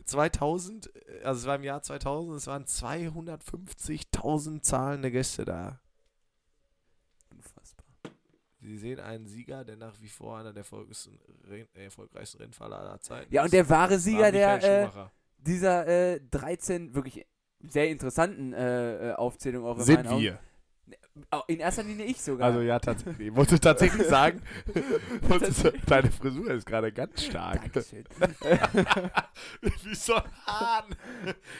[SPEAKER 3] 2000, äh, also es war im Jahr 2000, es waren 250.000 zahlende Gäste da.
[SPEAKER 4] unfassbar.
[SPEAKER 3] Sie sehen einen Sieger, der nach wie vor einer der erfolgreichsten, äh, erfolgreichsten Rennfahrer aller Zeiten
[SPEAKER 4] Ja, und
[SPEAKER 3] ist.
[SPEAKER 4] der wahre Sieger der äh, dieser äh, 13 wirklich sehr interessanten äh, äh, Aufzählung auch in
[SPEAKER 3] sind
[SPEAKER 4] Augen. In erster Linie ich sogar.
[SPEAKER 3] Also ja, tatsächlich. Ich wollte tatsächlich sagen, wolltest- deine Frisur ist gerade ganz stark.
[SPEAKER 4] Dankeschön.
[SPEAKER 3] Wie so ein Hahn.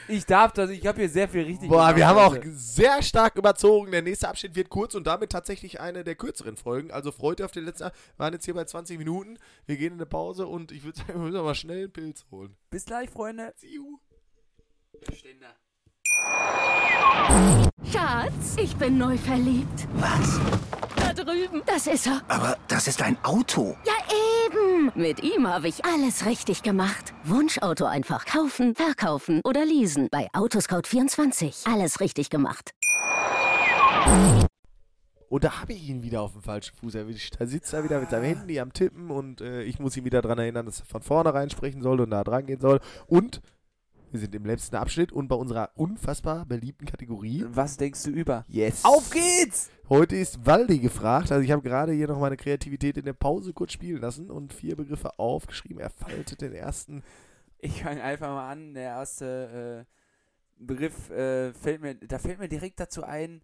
[SPEAKER 4] Ich darf das, ich habe hier sehr viel richtig
[SPEAKER 3] Boah,
[SPEAKER 4] gemacht,
[SPEAKER 3] wir haben auch
[SPEAKER 4] Leute.
[SPEAKER 3] sehr stark überzogen. Der nächste Abschnitt wird kurz und damit tatsächlich eine der kürzeren Folgen. Also freut euch auf den letzten. Wir waren jetzt hier bei 20 Minuten. Wir gehen in eine Pause und ich würde sagen, wir müssen aber schnell einen Pilz holen.
[SPEAKER 4] Bis gleich, Freunde.
[SPEAKER 3] Ziu.
[SPEAKER 4] Ständer.
[SPEAKER 5] Schatz, ich bin neu verliebt.
[SPEAKER 6] Was?
[SPEAKER 5] Da drüben. Das ist er.
[SPEAKER 6] Aber das ist ein Auto.
[SPEAKER 5] Ja, eben. Mit ihm habe ich alles richtig gemacht. Wunschauto einfach kaufen, verkaufen oder leasen. Bei Autoscout24. Alles richtig gemacht.
[SPEAKER 3] Und da habe ich ihn wieder auf dem falschen Fuß erwischt. Da sitzt er wieder mit seinem Handy am Tippen und äh, ich muss ihn wieder daran erinnern, dass er von vornherein sprechen soll und da dran gehen soll. Und wir sind im letzten Abschnitt und bei unserer unfassbar beliebten Kategorie.
[SPEAKER 4] Was denkst du über?
[SPEAKER 3] Yes.
[SPEAKER 4] Auf geht's!
[SPEAKER 3] Heute ist Waldi gefragt. Also ich habe gerade hier noch meine Kreativität in der Pause kurz spielen lassen und vier Begriffe aufgeschrieben. Er faltet den ersten.
[SPEAKER 4] Ich fange einfach mal an. Der erste äh, Begriff äh, fällt mir, da fällt mir direkt dazu ein,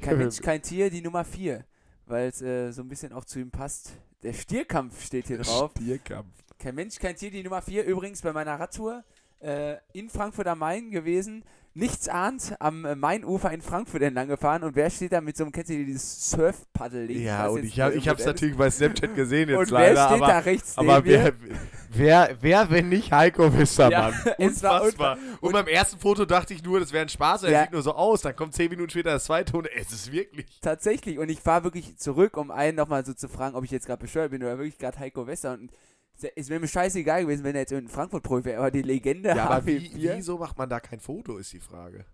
[SPEAKER 4] kein Mensch, kein Tier, die Nummer 4. Weil es äh, so ein bisschen auch zu ihm passt. Der Stierkampf steht hier drauf.
[SPEAKER 3] Stierkampf.
[SPEAKER 4] Kein Mensch, kein Tier, die Nummer 4. Übrigens bei meiner Radtour in Frankfurt am Main gewesen. Nichts ahnt, am äh, Mainufer in Frankfurt entlang gefahren. Und wer steht da mit so einem, kennt ihr dieses Surf-Paddling?
[SPEAKER 3] Ja, und ich, habe es natürlich bei Snapchat gesehen jetzt
[SPEAKER 4] Und
[SPEAKER 3] leider.
[SPEAKER 4] wer steht
[SPEAKER 3] aber
[SPEAKER 4] da rechts
[SPEAKER 3] aber wer, wer, wer, wenn nicht Heiko Wistermann?
[SPEAKER 4] Ja, es war
[SPEAKER 3] Unfassbar.
[SPEAKER 4] unfassbar.
[SPEAKER 3] Und, beim ersten Foto dachte ich nur, das wäre ein Spaß. Er
[SPEAKER 4] Ja.
[SPEAKER 3] sieht nur so aus. Dann kommt zehn Minuten später das zweite und es ist wirklich.
[SPEAKER 4] Tatsächlich. Und ich war wirklich zurück, um einen nochmal so zu fragen, ob ich jetzt gerade bescheuert bin oder wirklich gerade Heiko Wester. Und es wäre mir scheißegal gewesen, wenn er jetzt in Frankfurt Profi wäre. Aber die Legende
[SPEAKER 3] Ja, aber wie,
[SPEAKER 4] HW4.
[SPEAKER 3] wieso macht man da kein Foto, ist die Frage.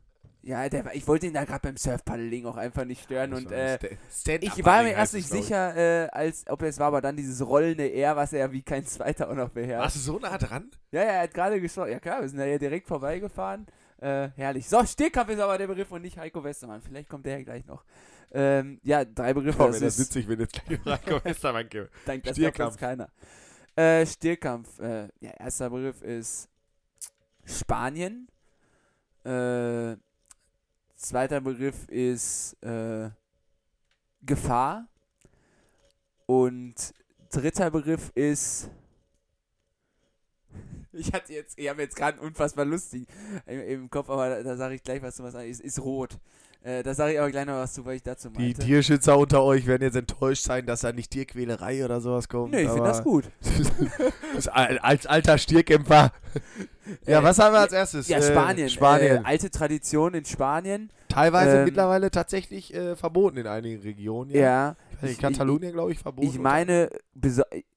[SPEAKER 4] Ja, der, ich wollte ihn da gerade beim Surfpaddling auch einfach nicht stören. Und äh, ich war mir erst nicht sicher, äh, als ob es war, aber dann dieses rollende R, was er wie kein zweiter auch noch beherrscht.
[SPEAKER 3] Warst du so nah dran?
[SPEAKER 4] Ja, ja, er hat gerade geschaut. Ja klar, wir sind da ja direkt vorbeigefahren. Äh, herrlich. So, Stehkampf ist aber der Begriff und nicht Heiko Westermann. Vielleicht kommt der ja gleich noch. Ähm, ja, drei Begriffe.
[SPEAKER 3] Boah,
[SPEAKER 4] das
[SPEAKER 3] wäre witzig, wenn jetzt gleich Heiko Westermann käme.
[SPEAKER 4] Dank, das
[SPEAKER 3] Stierkampf.
[SPEAKER 4] keiner. Äh, Stierkampf. Äh, ja, erster Begriff ist Spanien. Äh, zweiter Begriff ist äh, Gefahr. Und dritter Begriff ist. Ich hatte jetzt, ich habe jetzt gerade einen unfassbar lustig im, im Kopf, aber da, da sage ich gleich was zu was. Ist, ist rot. Äh, da sage ich aber gleich noch was zu, weil ich dazu
[SPEAKER 3] Die
[SPEAKER 4] meinte.
[SPEAKER 3] Tierschützer unter euch werden jetzt enttäuscht sein, dass da nicht Tierquälerei oder sowas kommt.
[SPEAKER 4] Nö, ich finde das gut.
[SPEAKER 3] Als alter Stierkämpfer. Ja,
[SPEAKER 4] Äh,
[SPEAKER 3] was haben wir als erstes?
[SPEAKER 4] Ja,
[SPEAKER 3] Äh,
[SPEAKER 4] Spanien.
[SPEAKER 3] Spanien.
[SPEAKER 4] Äh, alte Tradition in Spanien.
[SPEAKER 3] Teilweise
[SPEAKER 4] ähm,
[SPEAKER 3] mittlerweile tatsächlich äh, verboten in einigen Regionen.
[SPEAKER 4] Ja.
[SPEAKER 3] In
[SPEAKER 4] Ich-
[SPEAKER 3] Katalonien, glaube ich, verboten.
[SPEAKER 4] Ich meine,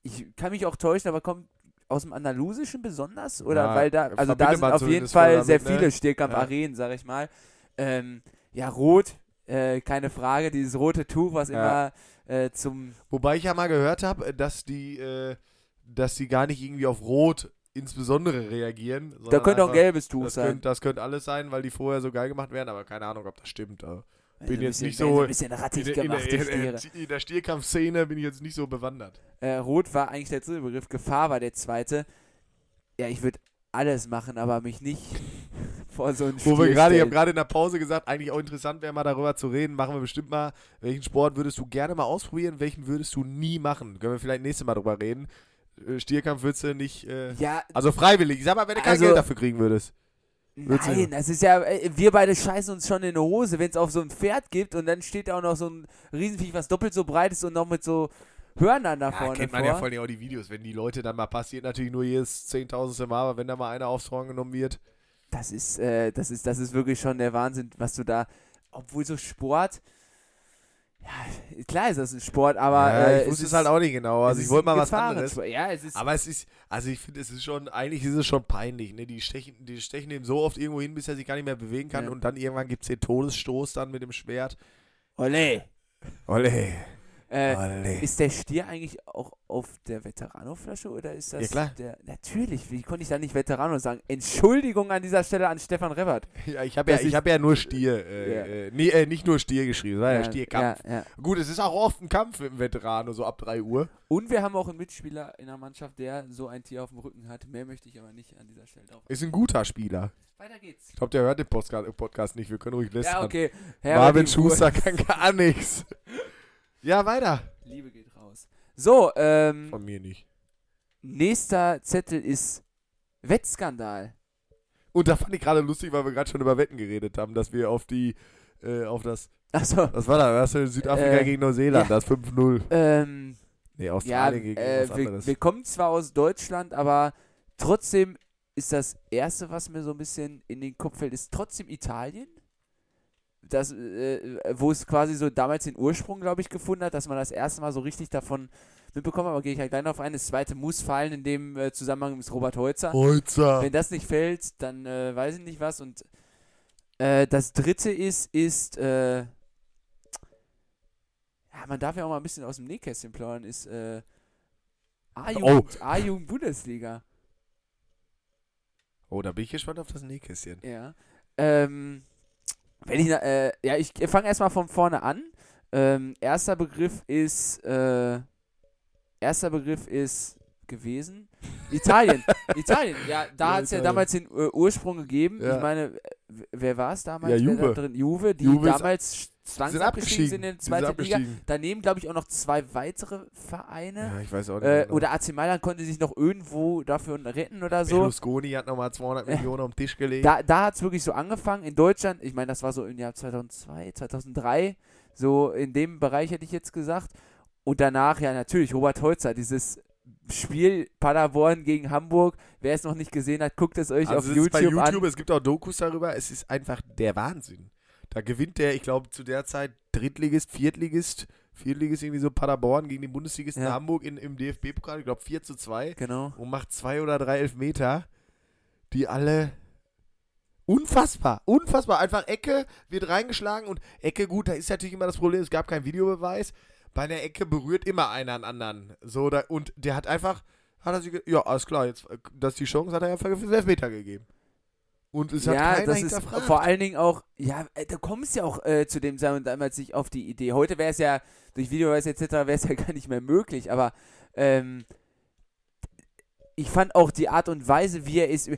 [SPEAKER 4] ich kann mich auch täuschen, aber kommt aus dem Andalusischen besonders? Oder
[SPEAKER 3] Ja,
[SPEAKER 4] weil da, also da sind auf jeden Fall
[SPEAKER 3] damit,
[SPEAKER 4] sehr
[SPEAKER 3] ne?
[SPEAKER 4] viele Stierkampf-Arenen, sag ich mal. Ähm, ja, rot, äh, keine Frage, dieses rote Tuch, was
[SPEAKER 3] Ja.
[SPEAKER 4] immer äh, zum.
[SPEAKER 3] Wobei ich ja mal gehört habe, dass die, äh, dass die gar nicht irgendwie auf Rot insbesondere reagieren.
[SPEAKER 4] Da könnte auch ein gelbes Tuch
[SPEAKER 3] Das
[SPEAKER 4] sein.
[SPEAKER 3] könnte, das könnte alles sein, weil die vorher so geil gemacht werden, aber keine Ahnung, ob das stimmt. Also
[SPEAKER 4] Also
[SPEAKER 3] bin
[SPEAKER 4] ein
[SPEAKER 3] jetzt
[SPEAKER 4] bisschen-
[SPEAKER 3] nicht so
[SPEAKER 4] Ein bisschen rattig
[SPEAKER 3] in, der- in,
[SPEAKER 4] gemacht, die
[SPEAKER 3] in,
[SPEAKER 4] Stiere.
[SPEAKER 3] der- in der Stierkampfszene bin ich jetzt nicht so bewandert.
[SPEAKER 4] Äh, Rot war eigentlich der dritte Begriff, Gefahr war der zweite. Ja, ich würde alles machen, aber mich nicht vor so einen
[SPEAKER 3] Wo wir
[SPEAKER 4] Stier
[SPEAKER 3] gerade, ich habe gerade in der Pause gesagt, eigentlich auch interessant wäre mal darüber zu reden. Machen wir bestimmt mal. Welchen Sport würdest du gerne mal ausprobieren? Welchen würdest du nie machen? Können wir vielleicht nächstes Mal drüber reden. Äh, Stierkampf würdest du nicht. Äh,
[SPEAKER 4] Ja,
[SPEAKER 3] also freiwillig. Ich sag mal, wenn du kein
[SPEAKER 4] Also-
[SPEAKER 3] Geld dafür kriegen würdest. Würdest
[SPEAKER 4] Nein, das ist ja, äh, wir beide scheißen uns schon in die Hose, wenn es auf so ein Pferd gibt und dann steht da auch noch so ein Riesenviech, was doppelt so breit ist und noch mit so Hörnern da
[SPEAKER 3] Ja,
[SPEAKER 4] vorne
[SPEAKER 3] kennt man
[SPEAKER 4] vor.
[SPEAKER 3] ja vor allem auch die Videos, wenn die Leute dann mal passiert, natürlich nur jedes zehntausendste Mal, aber wenn da mal einer aufs Horn genommen wird.
[SPEAKER 4] Das ist, äh, das ist, das ist wirklich schon der Wahnsinn, was du da, obwohl so Sport, ja, klar ist das ein Sport, aber
[SPEAKER 3] ja,
[SPEAKER 4] äh,
[SPEAKER 3] ich wusste es halt auch nicht genau. Also ich
[SPEAKER 4] ist
[SPEAKER 3] wollte mal was anderes.
[SPEAKER 4] Ja, es ist,
[SPEAKER 3] Aber es ist, also ich finde, es ist schon, eigentlich ist es schon peinlich, ne? Die stechen, die stechen ihm so oft irgendwo hin, bis er sich gar nicht mehr bewegen kann
[SPEAKER 4] Ja.
[SPEAKER 3] und dann irgendwann gibt es den Todesstoß dann mit dem Schwert.
[SPEAKER 4] Olé.
[SPEAKER 3] Olle.
[SPEAKER 4] Äh,
[SPEAKER 3] Olle.
[SPEAKER 4] Ist der Stier eigentlich auch auf der Veterano-Flasche oder ist das
[SPEAKER 3] Ja, klar.
[SPEAKER 4] der. Natürlich, wie konnte ich da nicht Veterano sagen? Entschuldigung an dieser Stelle an Stefan Rebert.
[SPEAKER 3] Ja, ich habe ja, ich hab ja nur Stier, äh,
[SPEAKER 4] Ja.
[SPEAKER 3] äh, nee, äh, nicht nur Stier geschrieben, es war ja, Stierkampf.
[SPEAKER 4] Ja.
[SPEAKER 3] Gut, es ist auch oft ein Kampf mit dem Veteran, so ab 3 Uhr.
[SPEAKER 4] Und wir haben auch einen Mitspieler in der Mannschaft, der so ein Tier auf dem Rücken hat. Mehr möchte ich aber nicht an dieser Stelle drauf.
[SPEAKER 3] Ist ein guter Spieler.
[SPEAKER 4] Weiter geht's.
[SPEAKER 3] Ich glaube, der hört den Podcast, Podcast nicht, wir können ruhig lästern.
[SPEAKER 4] Ja, okay.
[SPEAKER 3] Marvin
[SPEAKER 4] die Uhr.
[SPEAKER 3] Schuster kann gar nichts. Ja, weiter.
[SPEAKER 4] Liebe geht raus. So, ähm,
[SPEAKER 3] Von mir nicht.
[SPEAKER 4] nächster Zettel ist Wettskandal.
[SPEAKER 3] Und da fand ich gerade lustig, weil wir gerade schon über Wetten geredet haben, dass wir auf die, äh, auf das,
[SPEAKER 4] Achso,
[SPEAKER 3] was war da? Was war Südafrika
[SPEAKER 4] Äh,
[SPEAKER 3] gegen Neuseeland,
[SPEAKER 4] ja.
[SPEAKER 3] das 5-0.
[SPEAKER 4] ähm,
[SPEAKER 3] Nee,
[SPEAKER 4] ja,
[SPEAKER 3] Australien gegen
[SPEAKER 4] äh,
[SPEAKER 3] was
[SPEAKER 4] wir,
[SPEAKER 3] anderes.
[SPEAKER 4] wir kommen zwar aus Deutschland, aber trotzdem ist das Erste, was mir so ein bisschen in den Kopf fällt, ist trotzdem Italien. Das, äh, wo es quasi so damals den Ursprung, glaube ich, gefunden hat, dass man das erste Mal so richtig davon mitbekommen hat, aber gehe ich halt gleich noch auf ein. Das zweite muss fallen, in dem äh, Zusammenhang ist Robert Holzer.
[SPEAKER 3] Holzer.
[SPEAKER 4] Wenn das nicht fällt, dann äh, weiß ich nicht was. Und äh, das dritte ist, ist, äh, ja, man darf ja auch mal ein bisschen aus dem Nähkästchen plaudern, ist äh, A-Jugend, A-Jugend Bundesliga.
[SPEAKER 3] Oh, da bin ich gespannt auf das Nähkästchen.
[SPEAKER 4] Ja. Ähm, wenn ich, äh, ja, ich fange erstmal von vorne an. Ähm, erster Begriff ist, äh, erster Begriff ist gewesen. Italien. Italien. Ja, da
[SPEAKER 3] Ja,
[SPEAKER 4] hat es ja damals den äh, Ursprung gegeben.
[SPEAKER 3] Ja.
[SPEAKER 4] Ich meine, äh, wer war es damals?
[SPEAKER 3] Ja, Juve.
[SPEAKER 4] Da drin? Juve, die
[SPEAKER 3] Juve
[SPEAKER 4] damals
[SPEAKER 3] sind
[SPEAKER 4] zwangsabgestiegen sind
[SPEAKER 3] abgestiegen.
[SPEAKER 4] in die
[SPEAKER 3] Die sind
[SPEAKER 4] zweite Liga. Daneben, glaube ich, auch noch zwei weitere Vereine.
[SPEAKER 3] Ja, ich weiß auch nicht.
[SPEAKER 4] Äh,
[SPEAKER 3] genau.
[SPEAKER 4] oder AC Mailand konnte sich noch irgendwo dafür retten oder so.
[SPEAKER 3] Berlusconi hat nochmal 200 Millionen auf den Tisch gelegt.
[SPEAKER 4] Da, da hat es wirklich so angefangen. In Deutschland, ich meine, das war so im Jahr 2002, 2003, so in dem Bereich hätte ich jetzt gesagt. Und danach, ja, natürlich, Robert Holzer, dieses Spiel Paderborn gegen Hamburg. Wer es noch nicht gesehen hat, guckt es euch
[SPEAKER 3] also
[SPEAKER 4] auf YouTube,
[SPEAKER 3] bei YouTube,
[SPEAKER 4] an.
[SPEAKER 3] es gibt auch Dokus darüber. Es ist einfach der Wahnsinn. Da gewinnt der, ich glaube, zu der Zeit Drittligist, Viertligist, Viertligist irgendwie so Paderborn gegen den Bundesligisten
[SPEAKER 4] Ja.
[SPEAKER 3] Hamburg in, im DFB-Pokal, ich glaube 4 zu 2
[SPEAKER 4] Genau.
[SPEAKER 3] und macht zwei oder drei Elfmeter, die alle unfassbar, unfassbar. Einfach Ecke wird reingeschlagen und Ecke, gut, da ist natürlich immer das Problem, es gab keinen Videobeweis. Bei einer Ecke berührt immer einer einen anderen. So, da, und der hat einfach, hat er sich, ja, alles klar, jetzt, das ist die Chance, hat er einfach für Elfmeter gegeben. Und es hat
[SPEAKER 4] ja,
[SPEAKER 3] keiner
[SPEAKER 4] das ist vor allen Dingen auch, ja, äh, da kommst ja auch äh, zu dem Zeitpunkt damals nicht auf die Idee. Heute wäre es ja, durch Videobeweis etc. wäre es ja gar nicht mehr möglich, aber ähm, ich fand auch die Art und Weise, wie er ist,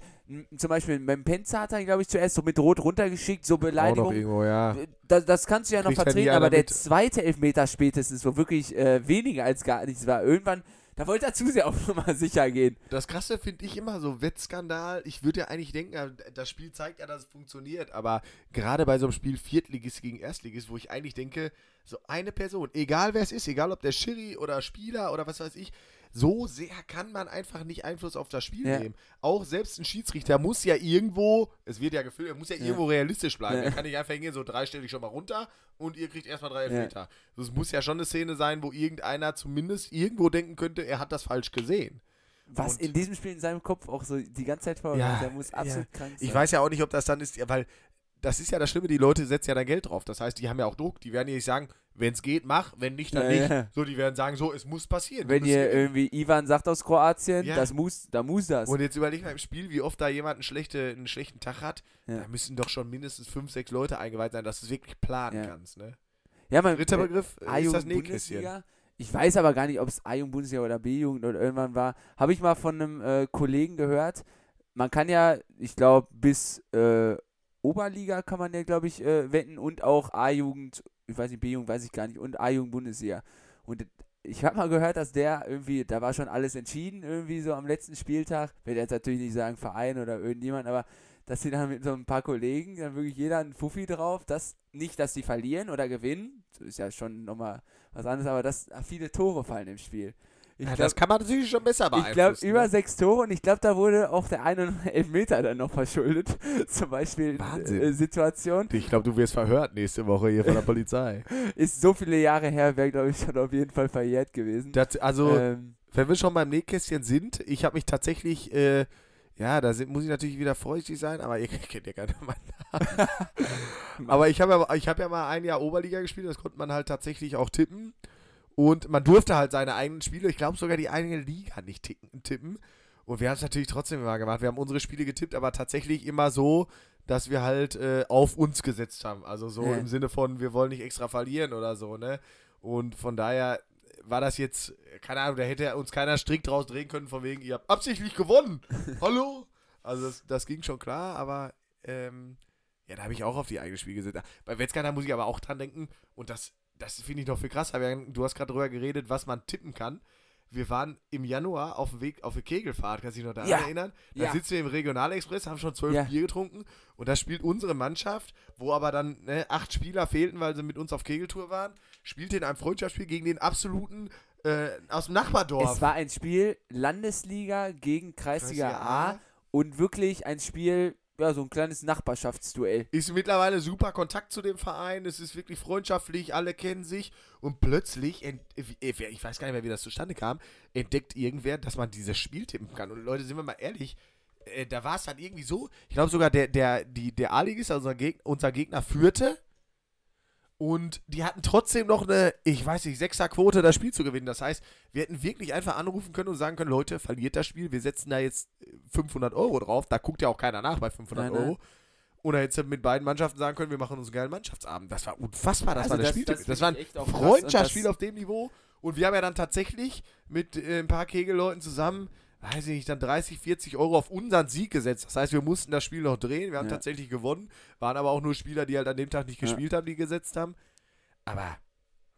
[SPEAKER 4] zum Beispiel beim Penzer hat er, glaube ich, zuerst so mit Rot runtergeschickt, so
[SPEAKER 3] auch noch
[SPEAKER 4] Beleidigung.
[SPEAKER 3] irgendwo, ja.
[SPEAKER 4] Das, das kannst du ja noch
[SPEAKER 3] Kriegt
[SPEAKER 4] vertreten, aber der
[SPEAKER 3] mit.
[SPEAKER 4] zweite Elfmeter spätestens, wo wirklich äh, weniger als gar nichts war, irgendwann, da wollte er zu sehr auf Nummer sicher gehen.
[SPEAKER 3] Das Krasse finde ich immer so, Wettskandal. Ich würde ja eigentlich denken, äh, das Spiel zeigt ja, dass es funktioniert, aber gerade bei so einem Spiel Viertligist gegen Erstligist, wo ich eigentlich denke, so eine Person, egal wer es ist, egal ob der Schiri oder Spieler oder was weiß ich, so sehr kann man einfach nicht Einfluss auf das Spiel
[SPEAKER 4] Ja.
[SPEAKER 3] nehmen. Auch selbst ein Schiedsrichter muss ja irgendwo, es wird ja gefilmt, er muss ja,
[SPEAKER 4] Ja.
[SPEAKER 3] irgendwo realistisch bleiben.
[SPEAKER 4] Ja.
[SPEAKER 3] Er kann nicht einfach hingehen, so drei stelle ich schon mal runter und ihr kriegt erstmal drei Elfmeter. Es muss ja schon eine Szene sein, wo irgendeiner zumindest irgendwo denken könnte, er hat das falsch gesehen.
[SPEAKER 4] Was
[SPEAKER 3] Und-
[SPEAKER 4] in diesem Spiel in seinem Kopf auch so die ganze Zeit vorgeht,
[SPEAKER 3] Ja,
[SPEAKER 4] der muss absolut krank sein.
[SPEAKER 3] Ich weiß ja auch nicht, ob das dann ist, ja, weil das ist ja das Schlimme, die Leute setzen ja da Geld drauf. Das heißt, die haben ja auch Druck. Die werden ja nicht sagen, wenn es geht, mach, wenn nicht, dann
[SPEAKER 4] Ja,
[SPEAKER 3] nicht.
[SPEAKER 4] ja.
[SPEAKER 3] So, die werden sagen, so, es muss passieren.
[SPEAKER 4] Wenn ihr irgendwie Ivan sagt aus Kroatien,
[SPEAKER 3] Ja.
[SPEAKER 4] das muss, da muss das.
[SPEAKER 3] Und jetzt überleg mal im Spiel, wie oft da jemand einen, schlechte, einen schlechten Tag hat. Da müssen doch schon mindestens fünf, sechs Leute eingeweiht sein, dass du es wirklich planen
[SPEAKER 4] Ja.
[SPEAKER 3] kannst. Ne?
[SPEAKER 4] ja, man,
[SPEAKER 3] Dritter
[SPEAKER 4] äh,
[SPEAKER 3] Begriff äh, ist das Nähkästchen.
[SPEAKER 4] Ich weiß aber gar nicht, ob es A-Jugend Bundesliga oder B-Jugend oder irgendwann war. Habe ich mal von einem äh, Kollegen gehört. Man kann ja, ich glaube, bis äh, Oberliga kann man ja, glaube ich, äh, wetten und auch A-Jugend, ich weiß nicht, B-Jugend weiß ich gar nicht, und A-Jugend Bundesliga. Und ich habe mal gehört, dass der irgendwie, da war schon alles entschieden, irgendwie so am letzten Spieltag. Will jetzt natürlich nicht sagen Verein oder irgendjemand, aber dass sie dann mit so ein paar Kollegen, dann wirklich jeder einen Fuffi drauf, dass nicht, dass sie verlieren oder gewinnen, das ist ja schon nochmal was anderes, aber dass viele Tore fallen im Spiel. Ich
[SPEAKER 3] Ja,
[SPEAKER 4] glaub-
[SPEAKER 3] das kann man natürlich schon besser
[SPEAKER 4] ich glaube,
[SPEAKER 3] beeinflussen.
[SPEAKER 4] über
[SPEAKER 3] ne?
[SPEAKER 4] sechs Tore und ich glaube, da wurde auch der eine Elfmeter dann noch verschuldet. Zum Beispiel
[SPEAKER 3] Wahnsinn.
[SPEAKER 4] äh, Situation.
[SPEAKER 3] Ich glaube, du wirst verhört nächste Woche hier von der Polizei.
[SPEAKER 4] Ist so viele Jahre her, wäre, glaube ich, schon auf jeden Fall verjährt gewesen.
[SPEAKER 3] Das, also,
[SPEAKER 4] ähm,
[SPEAKER 3] wenn wir schon beim Nähkästchen sind, ich habe mich tatsächlich, äh, ja, da sind, muss ich natürlich wieder vorsichtig sein, aber ihr kennt ja keiner meinen Namen. aber ich habe ja, ich hab ja mal ein Jahr Oberliga gespielt, das konnte man halt tatsächlich auch tippen. Und man durfte halt seine eigenen Spiele, ich glaube sogar die eigene Liga nicht ticken, tippen. Und wir haben es natürlich trotzdem immer gemacht. Wir haben unsere Spiele getippt, aber tatsächlich immer so, dass wir halt äh, auf uns gesetzt haben. Also so
[SPEAKER 4] Ja.
[SPEAKER 3] im Sinne von, wir wollen nicht extra verlieren oder so, ne? Und von daher war das jetzt, keine Ahnung, da hätte uns keiner strikt draus drehen können, von wegen, ihr habt absichtlich gewonnen. Hallo? Also das, das ging schon klar, aber ähm, ja, da habe ich auch auf die eigene Spiel gesetzt. Bei Wetzgar muss ich aber auch dran denken, und das, das finde ich noch viel krasser. Du hast gerade darüber geredet, was man tippen kann. Wir waren im Januar auf dem Weg auf eine Kegelfahrt, kannst du dich noch daran
[SPEAKER 4] Ja.
[SPEAKER 3] erinnern? Da
[SPEAKER 4] Ja.
[SPEAKER 3] sitzen wir im Regionalexpress, haben schon zwölf
[SPEAKER 4] Ja.
[SPEAKER 3] Bier getrunken und da spielt unsere Mannschaft, wo aber dann ne, acht Spieler fehlten, weil sie mit uns auf Kegeltour waren, spielte in einem Freundschaftsspiel gegen den absoluten äh, aus dem Nachbardorf.
[SPEAKER 4] es war ein Spiel Landesliga gegen Kreisliga
[SPEAKER 3] Kreisliga
[SPEAKER 4] A
[SPEAKER 3] A.
[SPEAKER 4] und wirklich ein Spiel, ja, so ein kleines Nachbarschaftsduell.
[SPEAKER 3] ist mittlerweile super Kontakt zu dem Verein, es ist wirklich freundschaftlich, alle kennen sich und plötzlich, äh, ich weiß gar nicht mehr, wie das zustande kam, entdeckt irgendwer, dass man dieses Spiel tippen kann. Und Leute, sind wir mal ehrlich, äh, da war es dann irgendwie so, ich glaube sogar der, der, die, der A-Ligist, also unser, Geg unser Gegner, führte und die hatten trotzdem noch eine, ich weiß nicht, Sechserquote, das Spiel zu gewinnen. Das heißt, wir hätten wirklich einfach anrufen können und sagen können, Leute, verliert das Spiel, wir setzen da jetzt äh, 500 Euro drauf. Da guckt ja auch keiner nach bei 500
[SPEAKER 4] Nein, nein.
[SPEAKER 3] Euro. Oder jetzt mit beiden Mannschaften sagen können, wir machen uns einen geilen Mannschaftsabend. Das war unfassbar, das
[SPEAKER 4] Also
[SPEAKER 3] war das,
[SPEAKER 4] das-
[SPEAKER 3] Spiel.
[SPEAKER 4] das
[SPEAKER 3] Das, war ein Freundschaftsspiel
[SPEAKER 4] das-
[SPEAKER 3] auf dem Niveau. Und wir haben ja dann tatsächlich mit äh, ein paar Kegelleuten zusammen, weiß ich nicht, dann 30, 40 Euro auf unseren Sieg gesetzt. Das heißt, wir mussten das Spiel noch drehen. Wir haben
[SPEAKER 4] Ja.
[SPEAKER 3] tatsächlich gewonnen. Waren aber auch nur Spieler, die halt an dem Tag nicht
[SPEAKER 4] Ja.
[SPEAKER 3] gespielt haben, die gesetzt haben. Aber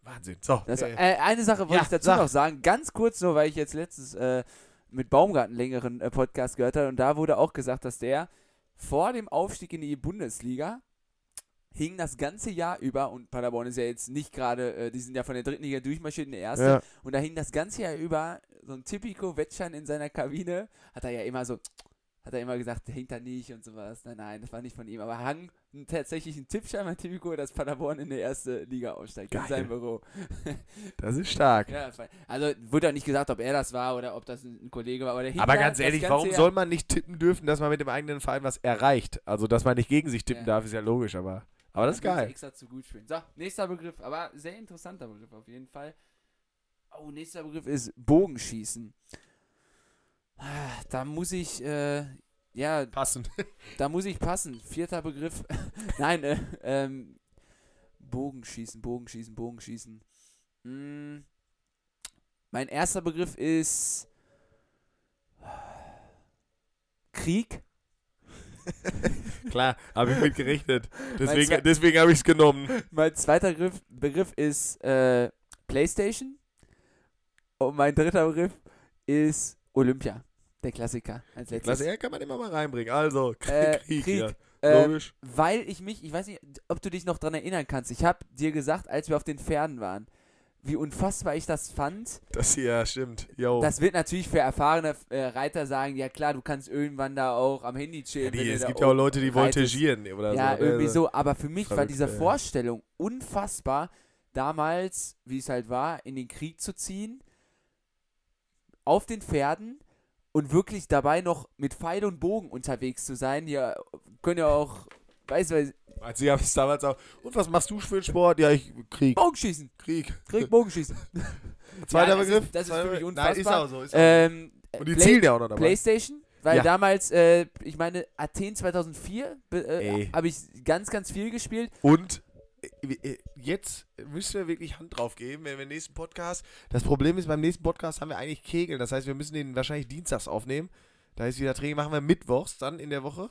[SPEAKER 3] Wahnsinn. So,
[SPEAKER 4] Das,
[SPEAKER 3] äh,
[SPEAKER 4] äh, eine Sache wollte
[SPEAKER 3] ja,
[SPEAKER 4] ich dazu
[SPEAKER 3] sag.
[SPEAKER 4] noch sagen, ganz kurz nur, weil ich jetzt letztens äh, mit Baumgarten längeren äh, Podcast gehört habe und da wurde auch gesagt, dass der vor dem Aufstieg in die Bundesliga hing das ganze Jahr über und Paderborn ist ja jetzt nicht gerade, äh, die sind ja von der dritten Liga durchmarschiert in die erste
[SPEAKER 3] ja.
[SPEAKER 4] und da hing das ganze Jahr über so ein typico Wettschein in seiner Kabine, hat er ja immer so, hat er immer gesagt, der hängt da nicht und sowas. Nein, nein, das war nicht von ihm, aber hang tatsächlich ein Tippschein bei Typico, dass Paderborn in die erste Liga aufsteigt,
[SPEAKER 3] Geil.
[SPEAKER 4] in seinem Büro.
[SPEAKER 3] Das ist stark.
[SPEAKER 4] Ja, also wurde auch nicht gesagt, ob er das war oder ob das ein, Kollege war. Aber, der
[SPEAKER 3] Aber ganz ehrlich, warum
[SPEAKER 4] Jahr-
[SPEAKER 3] soll man nicht tippen dürfen, dass man mit dem eigenen Verein was erreicht? Also, dass man nicht gegen sich tippen
[SPEAKER 4] Ja.
[SPEAKER 3] darf, ist ja logisch, aber, aber das ist geil.
[SPEAKER 4] extra zu gut spielen. So, nächster Begriff, aber sehr interessanter Begriff auf jeden Fall. Oh, nächster Begriff ist Bogenschießen. Da muss ich, äh, ja,
[SPEAKER 3] Passend.
[SPEAKER 4] da muss ich passen. Vierter Begriff. Nein, äh, ähm, Bogenschießen, Bogenschießen, Bogenschießen. Mm, mein erster Begriff ist Krieg.
[SPEAKER 3] Klar, habe ich mit gerechnet. Deswegen, deswegen habe ich es genommen.
[SPEAKER 4] Mein zweiter Begriff, Begriff ist äh, PlayStation. Und mein dritter Begriff ist Olympia. Der Klassiker als letztes.
[SPEAKER 3] Klasse, ja, kann man immer mal reinbringen. Also, Krieg,
[SPEAKER 4] Äh,
[SPEAKER 3] Krieg,
[SPEAKER 4] Krieg.
[SPEAKER 3] ja.
[SPEAKER 4] Ähm,
[SPEAKER 3] Logisch.
[SPEAKER 4] weil ich mich, ich weiß nicht, ob du dich noch dran erinnern kannst. Ich habe dir gesagt, als wir auf den Pferden waren, wie unfassbar ich das fand.
[SPEAKER 3] Das hier, ja, stimmt. Yo.
[SPEAKER 4] Das wird natürlich für erfahrene äh, Reiter sagen, ja klar, du kannst irgendwann da auch am Handy chillen.
[SPEAKER 3] ja, die, es gibt ja auch Leute, die voltigieren oder
[SPEAKER 4] Ja,
[SPEAKER 3] so. ne?
[SPEAKER 4] irgendwie so. Aber für mich war
[SPEAKER 3] Verrückt,
[SPEAKER 4] diese
[SPEAKER 3] ja.
[SPEAKER 4] Vorstellung unfassbar, damals, wie es halt war, in den Krieg zu ziehen, auf den Pferden und wirklich dabei noch mit Pfeil und Bogen unterwegs zu sein. Ja, können ja auch, weißt du,
[SPEAKER 3] Als sie haben es damals auch. Und was machst du für einen Sport? Ja, ich Krieg.
[SPEAKER 4] Bogenschießen.
[SPEAKER 3] Krieg.
[SPEAKER 4] Krieg, Bogenschießen.
[SPEAKER 3] Zweiter
[SPEAKER 4] Ja, das
[SPEAKER 3] Begriff?
[SPEAKER 4] ist- das ist für mich unfassbar.
[SPEAKER 3] Nein, ist auch so. Ist auch
[SPEAKER 4] Ähm.
[SPEAKER 3] Und die
[SPEAKER 4] Play-
[SPEAKER 3] zielen ja auch noch dabei.
[SPEAKER 4] Playstation, weil
[SPEAKER 3] Ja.
[SPEAKER 4] damals, äh, ich meine, Athen 2004 be-
[SPEAKER 3] Ey.
[SPEAKER 4] äh, habe ich ganz, ganz viel gespielt.
[SPEAKER 3] Und äh, äh, jetzt müssen wir wirklich Hand drauf geben, wenn wir den nächsten Podcast. Das Problem ist, beim nächsten Podcast haben wir eigentlich Kegeln. Das heißt, wir müssen den wahrscheinlich dienstags aufnehmen. Da ist wieder Training, machen wir mittwochs dann in der Woche.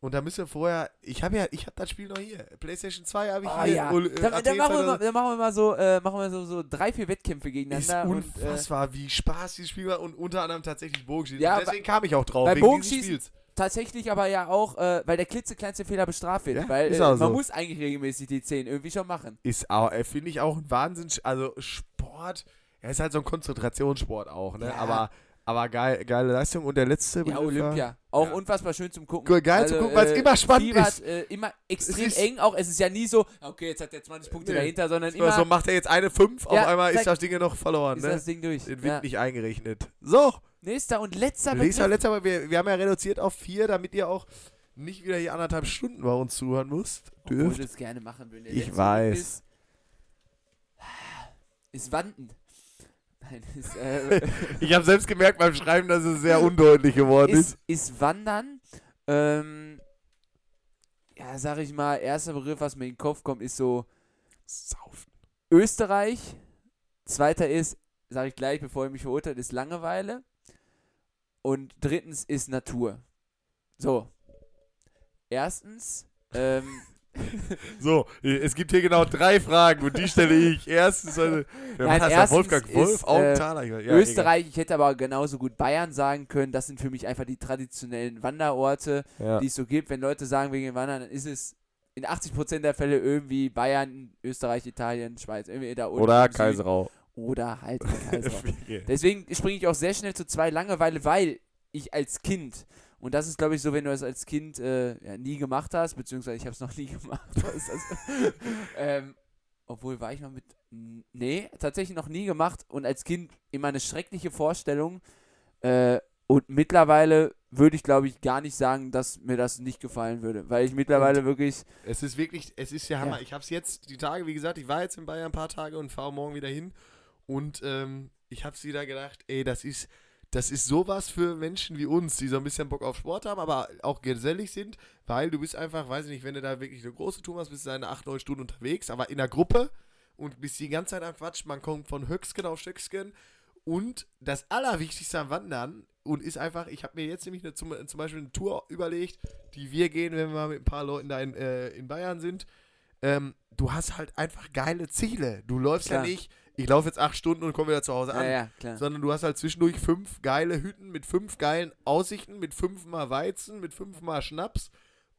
[SPEAKER 3] Und da müssen wir vorher. Ich habe ja, ich habe das Spiel noch hier. PlayStation 2 habe ich
[SPEAKER 4] Oh
[SPEAKER 3] hier.
[SPEAKER 4] ja,
[SPEAKER 3] Ul- äh,
[SPEAKER 4] dann, dann,
[SPEAKER 3] Athen
[SPEAKER 4] machen wir mal,
[SPEAKER 3] 2000.
[SPEAKER 4] dann machen wir mal so, äh, machen wir so, so drei, vier Wettkämpfe
[SPEAKER 3] ist
[SPEAKER 4] gegeneinander. und, äh,
[SPEAKER 3] unfassbar, wie Spaß dieses Spiel war und unter anderem tatsächlich Bogenschießen.
[SPEAKER 4] Ja,
[SPEAKER 3] und deswegen kam ich auch drauf.
[SPEAKER 4] bei
[SPEAKER 3] wegen
[SPEAKER 4] Bogenschießen-
[SPEAKER 3] Spiels.
[SPEAKER 4] tatsächlich aber ja auch, äh, weil der klitzekleinste Fehler bestraft wird.
[SPEAKER 3] Ja,
[SPEAKER 4] weil äh, man
[SPEAKER 3] so.
[SPEAKER 4] muss eigentlich regelmäßig die 10 irgendwie schon machen.
[SPEAKER 3] Ist auch, äh, finde ich auch ein Wahnsinn. Also Sport, er ist halt so ein Konzentrationssport auch, ne?
[SPEAKER 4] Ja.
[SPEAKER 3] Aber, aber geil, geile Leistung. Und der letzte
[SPEAKER 4] Ja,
[SPEAKER 3] Begriff
[SPEAKER 4] Olympia. Auch
[SPEAKER 3] Ja.
[SPEAKER 4] unfassbar schön zum Gucken.
[SPEAKER 3] Geil zu gucken, weil's immer spannend
[SPEAKER 4] fiebert,
[SPEAKER 3] ist.
[SPEAKER 4] Äh, immer extrem
[SPEAKER 3] ist-
[SPEAKER 4] eng auch. Es ist ja nie so, okay, jetzt hat er 20 Punkte
[SPEAKER 3] Nee.
[SPEAKER 4] dahinter, sondern
[SPEAKER 3] So,
[SPEAKER 4] immer
[SPEAKER 3] so macht er jetzt eine 5, auf
[SPEAKER 4] Ja,
[SPEAKER 3] einmal ist das Ding noch verloren,
[SPEAKER 4] ist
[SPEAKER 3] ne?
[SPEAKER 4] das Ding durch.
[SPEAKER 3] Den Wind
[SPEAKER 4] Ja.
[SPEAKER 3] nicht eingerechnet. So,
[SPEAKER 4] Nächster und letzter
[SPEAKER 3] nächster,
[SPEAKER 4] Begriff.
[SPEAKER 3] letzter, aber wir, wir haben ja reduziert auf vier, damit ihr auch nicht wieder hier anderthalb Stunden bei uns zuhören müsst.
[SPEAKER 4] Obwohl
[SPEAKER 3] Dürft.
[SPEAKER 4] wir es gerne machen würden. Der
[SPEAKER 3] Ich weiß.
[SPEAKER 4] Begriff Ist, ist Wanden. Nein, ist, äh,
[SPEAKER 3] Ich habe selbst gemerkt beim Schreiben, dass es sehr undeutlich geworden ist.
[SPEAKER 4] ist, ist Wandern. Ähm, ja, sag ich mal, erster Begriff, was mir in den Kopf kommt, ist so
[SPEAKER 3] Saufen.
[SPEAKER 4] Österreich. Zweiter ist, sage ich gleich, bevor ihr mich verurteilt, ist Langeweile. Und drittens ist Natur. So. Erstens, ähm,
[SPEAKER 3] So, es gibt hier genau drei Fragen und die stelle ich. Erstens, also,
[SPEAKER 4] Nein, erstens
[SPEAKER 3] Wolfgang Wolf,
[SPEAKER 4] ist, äh,
[SPEAKER 3] Augenthaler. Ja, egal.
[SPEAKER 4] Österreich, ich hätte aber genauso gut Bayern sagen können. Das sind für mich einfach die traditionellen Wanderorte,
[SPEAKER 3] Ja.
[SPEAKER 4] die es so gibt. Wenn Leute sagen wegen Wandern, dann ist es in 80% der Fälle irgendwie Bayern, Österreich, Italien, Schweiz, irgendwie da unten
[SPEAKER 3] Oder. Kaiserau.
[SPEAKER 4] Oder halt Kaiserau. Deswegen springe ich auch sehr schnell zu zwei Langeweile, weil ich als Kind, und das ist glaube ich so, wenn du es als Kind äh, ja, nie gemacht hast, beziehungsweise ich habe es noch nie gemacht, das? ähm, obwohl war ich mal mit, nee, tatsächlich noch nie gemacht und als Kind immer eine schreckliche Vorstellung äh, und mittlerweile würde ich glaube ich gar nicht sagen, dass mir das nicht gefallen würde, weil ich mittlerweile wirklich,
[SPEAKER 3] Es ist wirklich, es ist ja Hammer.
[SPEAKER 4] Ja.
[SPEAKER 3] Ich habe es jetzt, die Tage, wie gesagt, ich war jetzt in Bayern ein paar Tage und fahre morgen wieder hin. Und ähm, ich habe wieder gedacht, ey, das ist, das ist sowas für Menschen wie uns, die so ein bisschen Bock auf Sport haben, aber auch gesellig sind, weil du bist einfach, weiß ich nicht, wenn du da wirklich eine große Tour machst, bist du deine 8, 9 Stunden unterwegs, aber in der Gruppe und bist die ganze Zeit am Quatsch. Man kommt von Höcksken auf Stöcksken. Und das Allerwichtigste am Wandern und ist einfach, ich habe mir jetzt nämlich eine, zum, zum Beispiel eine Tour überlegt, die wir gehen, wenn wir mal mit ein paar Leuten da in, äh, in Bayern sind. Ähm, du hast halt einfach geile Ziele. Du läufst
[SPEAKER 4] Klar.
[SPEAKER 3] ja nicht, ich laufe jetzt acht Stunden und komme wieder zu Hause an.
[SPEAKER 4] ja, ja, klar.
[SPEAKER 3] Sondern du hast halt zwischendurch fünf geile Hütten mit fünf geilen Aussichten, mit fünfmal Weizen, mit fünfmal Schnaps.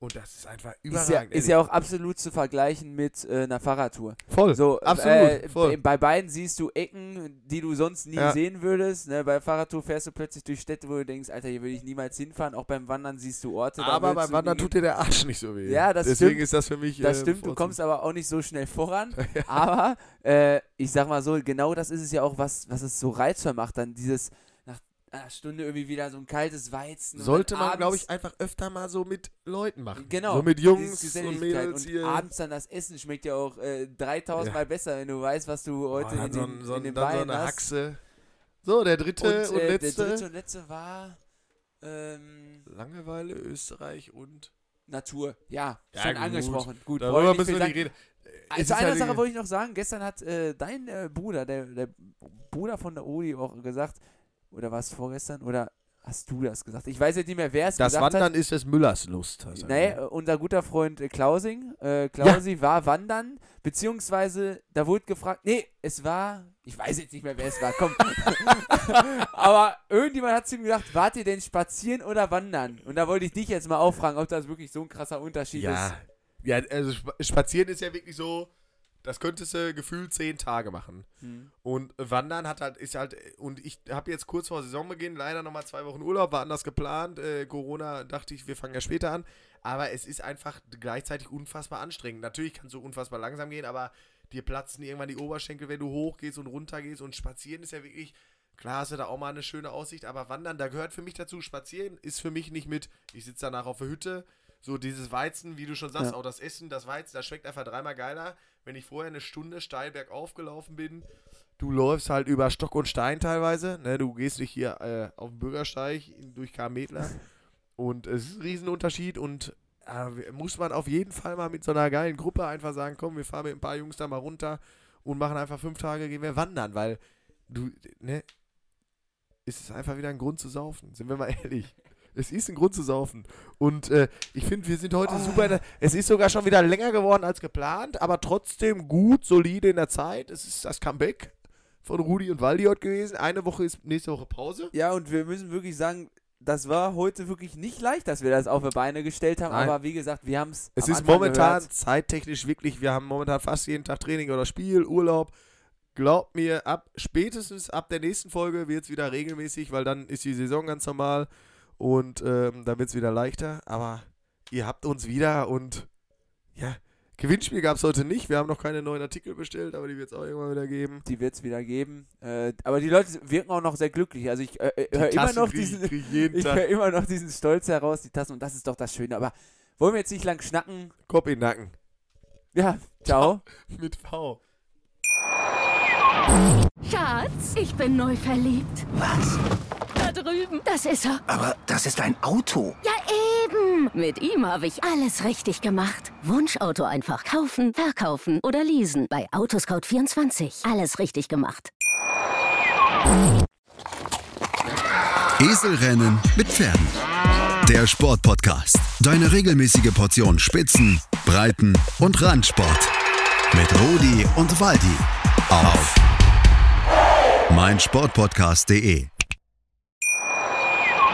[SPEAKER 3] Und das ist einfach
[SPEAKER 4] Ist
[SPEAKER 3] überragend.
[SPEAKER 4] ja, ist ja auch absolut zu vergleichen mit äh, einer Fahrradtour.
[SPEAKER 3] voll.
[SPEAKER 4] So,
[SPEAKER 3] absolut.
[SPEAKER 4] Äh,
[SPEAKER 3] voll.
[SPEAKER 4] Bei beiden siehst du Ecken, die du sonst nie
[SPEAKER 3] Ja.
[SPEAKER 4] sehen würdest. Ne? Bei Fahrradtour fährst du plötzlich durch Städte, wo du denkst, Alter, hier will ich niemals hinfahren. Auch beim Wandern siehst du Orte. da
[SPEAKER 3] Aber beim Wandern tut dir der Arsch nicht so weh.
[SPEAKER 4] Ja, das
[SPEAKER 3] Deswegen
[SPEAKER 4] stimmt.
[SPEAKER 3] ist das für mich.
[SPEAKER 4] Das
[SPEAKER 3] äh,
[SPEAKER 4] stimmt, du kommst aber auch nicht so schnell voran. Aber äh, ich sag mal so, genau das ist es ja auch, was, was es so reizvoll macht. Dann dieses Stunde irgendwie wieder so ein kaltes Weizen. und
[SPEAKER 3] Sollte man, glaube ich, einfach öfter mal so mit Leuten machen.
[SPEAKER 4] Genau.
[SPEAKER 3] So mit Jungs und. Mädels
[SPEAKER 4] und
[SPEAKER 3] hier.
[SPEAKER 4] abends dann das Essen schmeckt ja auch äh, 3000
[SPEAKER 3] Ja.
[SPEAKER 4] Mal besser, wenn du weißt, was du heute
[SPEAKER 3] Boah,
[SPEAKER 4] in, den,
[SPEAKER 3] so, so,
[SPEAKER 4] in den
[SPEAKER 3] dann so
[SPEAKER 4] Beinen
[SPEAKER 3] eine
[SPEAKER 4] hast.
[SPEAKER 3] Haxe. So, der dritte und,
[SPEAKER 4] und, äh,
[SPEAKER 3] letzte.
[SPEAKER 4] Der dritte und letzte war ähm,
[SPEAKER 3] Langeweile, Österreich und.
[SPEAKER 4] Natur. Ja,
[SPEAKER 3] Ja,
[SPEAKER 4] schon
[SPEAKER 3] gut.
[SPEAKER 4] angesprochen. Gut,
[SPEAKER 3] Darüber müssen wir nicht reden.
[SPEAKER 4] Also
[SPEAKER 3] ist
[SPEAKER 4] einer
[SPEAKER 3] halt-
[SPEAKER 4] Sache wollte ich noch sagen, gestern hat äh, dein äh, Bruder, der, der Bruder von der Odi auch gesagt, oder war es vorgestern, oder hast du das gesagt? Ich weiß jetzt nicht mehr, wer es
[SPEAKER 3] Das
[SPEAKER 4] gesagt
[SPEAKER 3] Wandern ist des Müllers Lust.
[SPEAKER 4] hat.
[SPEAKER 3] Also.
[SPEAKER 4] Nee, unser guter Freund äh, Klausing, äh, Klausi war wandern, beziehungsweise da wurde gefragt, nee, es war, ich weiß jetzt nicht mehr, wer es war, komm. Aber irgendjemand hat zu ihm gesagt, wart ihr denn spazieren oder wandern? Und da wollte ich dich jetzt mal auffragen, ob das wirklich so ein krasser Unterschied ist.
[SPEAKER 3] Ja. Ja, also spa- spazieren ist ja wirklich so, das könntest du gefühlt zehn Tage machen.
[SPEAKER 4] Hm.
[SPEAKER 3] Und Wandern hat halt, ist halt, und ich habe jetzt kurz vor Saisonbeginn leider nochmal zwei Wochen Urlaub, war anders geplant. Äh, Corona dachte ich, wir fangen ja später an. Aber es ist einfach gleichzeitig unfassbar anstrengend. Natürlich kannst du unfassbar langsam gehen, aber dir platzen irgendwann die Oberschenkel, wenn du hochgehst und runtergehst. Und spazieren ist ja wirklich, klar hast du da auch mal eine schöne Aussicht, aber Wandern, da gehört für mich dazu. Spazieren ist für mich nicht mit, ich sitze danach auf der Hütte. So dieses Weizen, wie du schon sagst,
[SPEAKER 4] Ja.
[SPEAKER 3] auch das Essen, das Weizen, das schmeckt einfach dreimal geiler, wenn ich vorher eine Stunde steil bergauf gelaufen bin. Du läufst halt über Stock und Stein teilweise. Ne? Du gehst nicht hier äh, auf dem Bürgersteig durch Karmetler. Und es ist ein Riesenunterschied und äh, muss man auf jeden Fall mal mit so einer geilen Gruppe einfach sagen, komm, wir fahren mit ein paar Jungs da mal runter und machen einfach fünf Tage, gehen wir wandern, weil du, ne, es ist einfach wieder ein Grund zu saufen, sind wir mal ehrlich. Es ist ein Grund zu saufen. Und äh, ich finde, wir sind heute super. In der, es ist sogar schon wieder länger geworden als geplant, aber trotzdem gut, solide in der Zeit. Es ist das Comeback von Rudi und Waldi heute gewesen. Eine Woche ist nächste Woche Pause.
[SPEAKER 4] Ja, und wir müssen wirklich sagen, das war heute wirklich nicht leicht, dass wir das auf die Beine gestellt haben.
[SPEAKER 3] Nein.
[SPEAKER 4] Aber wie gesagt, wir haben es.
[SPEAKER 3] Es ist momentan zeittechnisch wirklich, wir haben momentan fast jeden Tag Training oder Spiel, Urlaub. Glaubt mir, ab spätestens ab der nächsten Folge wird es wieder regelmäßig, weil dann ist die Saison ganz normal und ähm, dann wird es wieder leichter. Aber ihr habt uns wieder und ja, Gewinnspiel gab es heute nicht. Wir haben noch keine neuen Artikel bestellt, aber die wird es auch irgendwann wieder geben.
[SPEAKER 4] Die wird es wieder geben. Äh, aber die Leute wirken auch noch sehr glücklich. Also ich äh,
[SPEAKER 3] Die
[SPEAKER 4] höre immer noch diesen,
[SPEAKER 3] ich
[SPEAKER 4] ich höre immer noch diesen Stolz heraus, die Tassen. Und das ist doch das Schöne. Aber wollen wir jetzt nicht lang schnacken?
[SPEAKER 3] Kopf in den Nacken.
[SPEAKER 4] Ja, ciao.
[SPEAKER 3] Mit V.
[SPEAKER 5] Schatz, ich bin neu verliebt.
[SPEAKER 6] Was?
[SPEAKER 5] Drüben. Das ist er.
[SPEAKER 6] Aber das ist ein Auto.
[SPEAKER 5] Ja, eben. Mit ihm habe ich alles richtig gemacht. Wunschauto einfach kaufen, verkaufen oder leasen. Bei Autoscout24. Alles richtig gemacht.
[SPEAKER 1] Eselrennen mit Pferden. Der Sportpodcast. Deine regelmäßige Portion Spitzen, Breiten und Randsport. Mit Rudi und Waldi. Auf meinsportpodcast.de.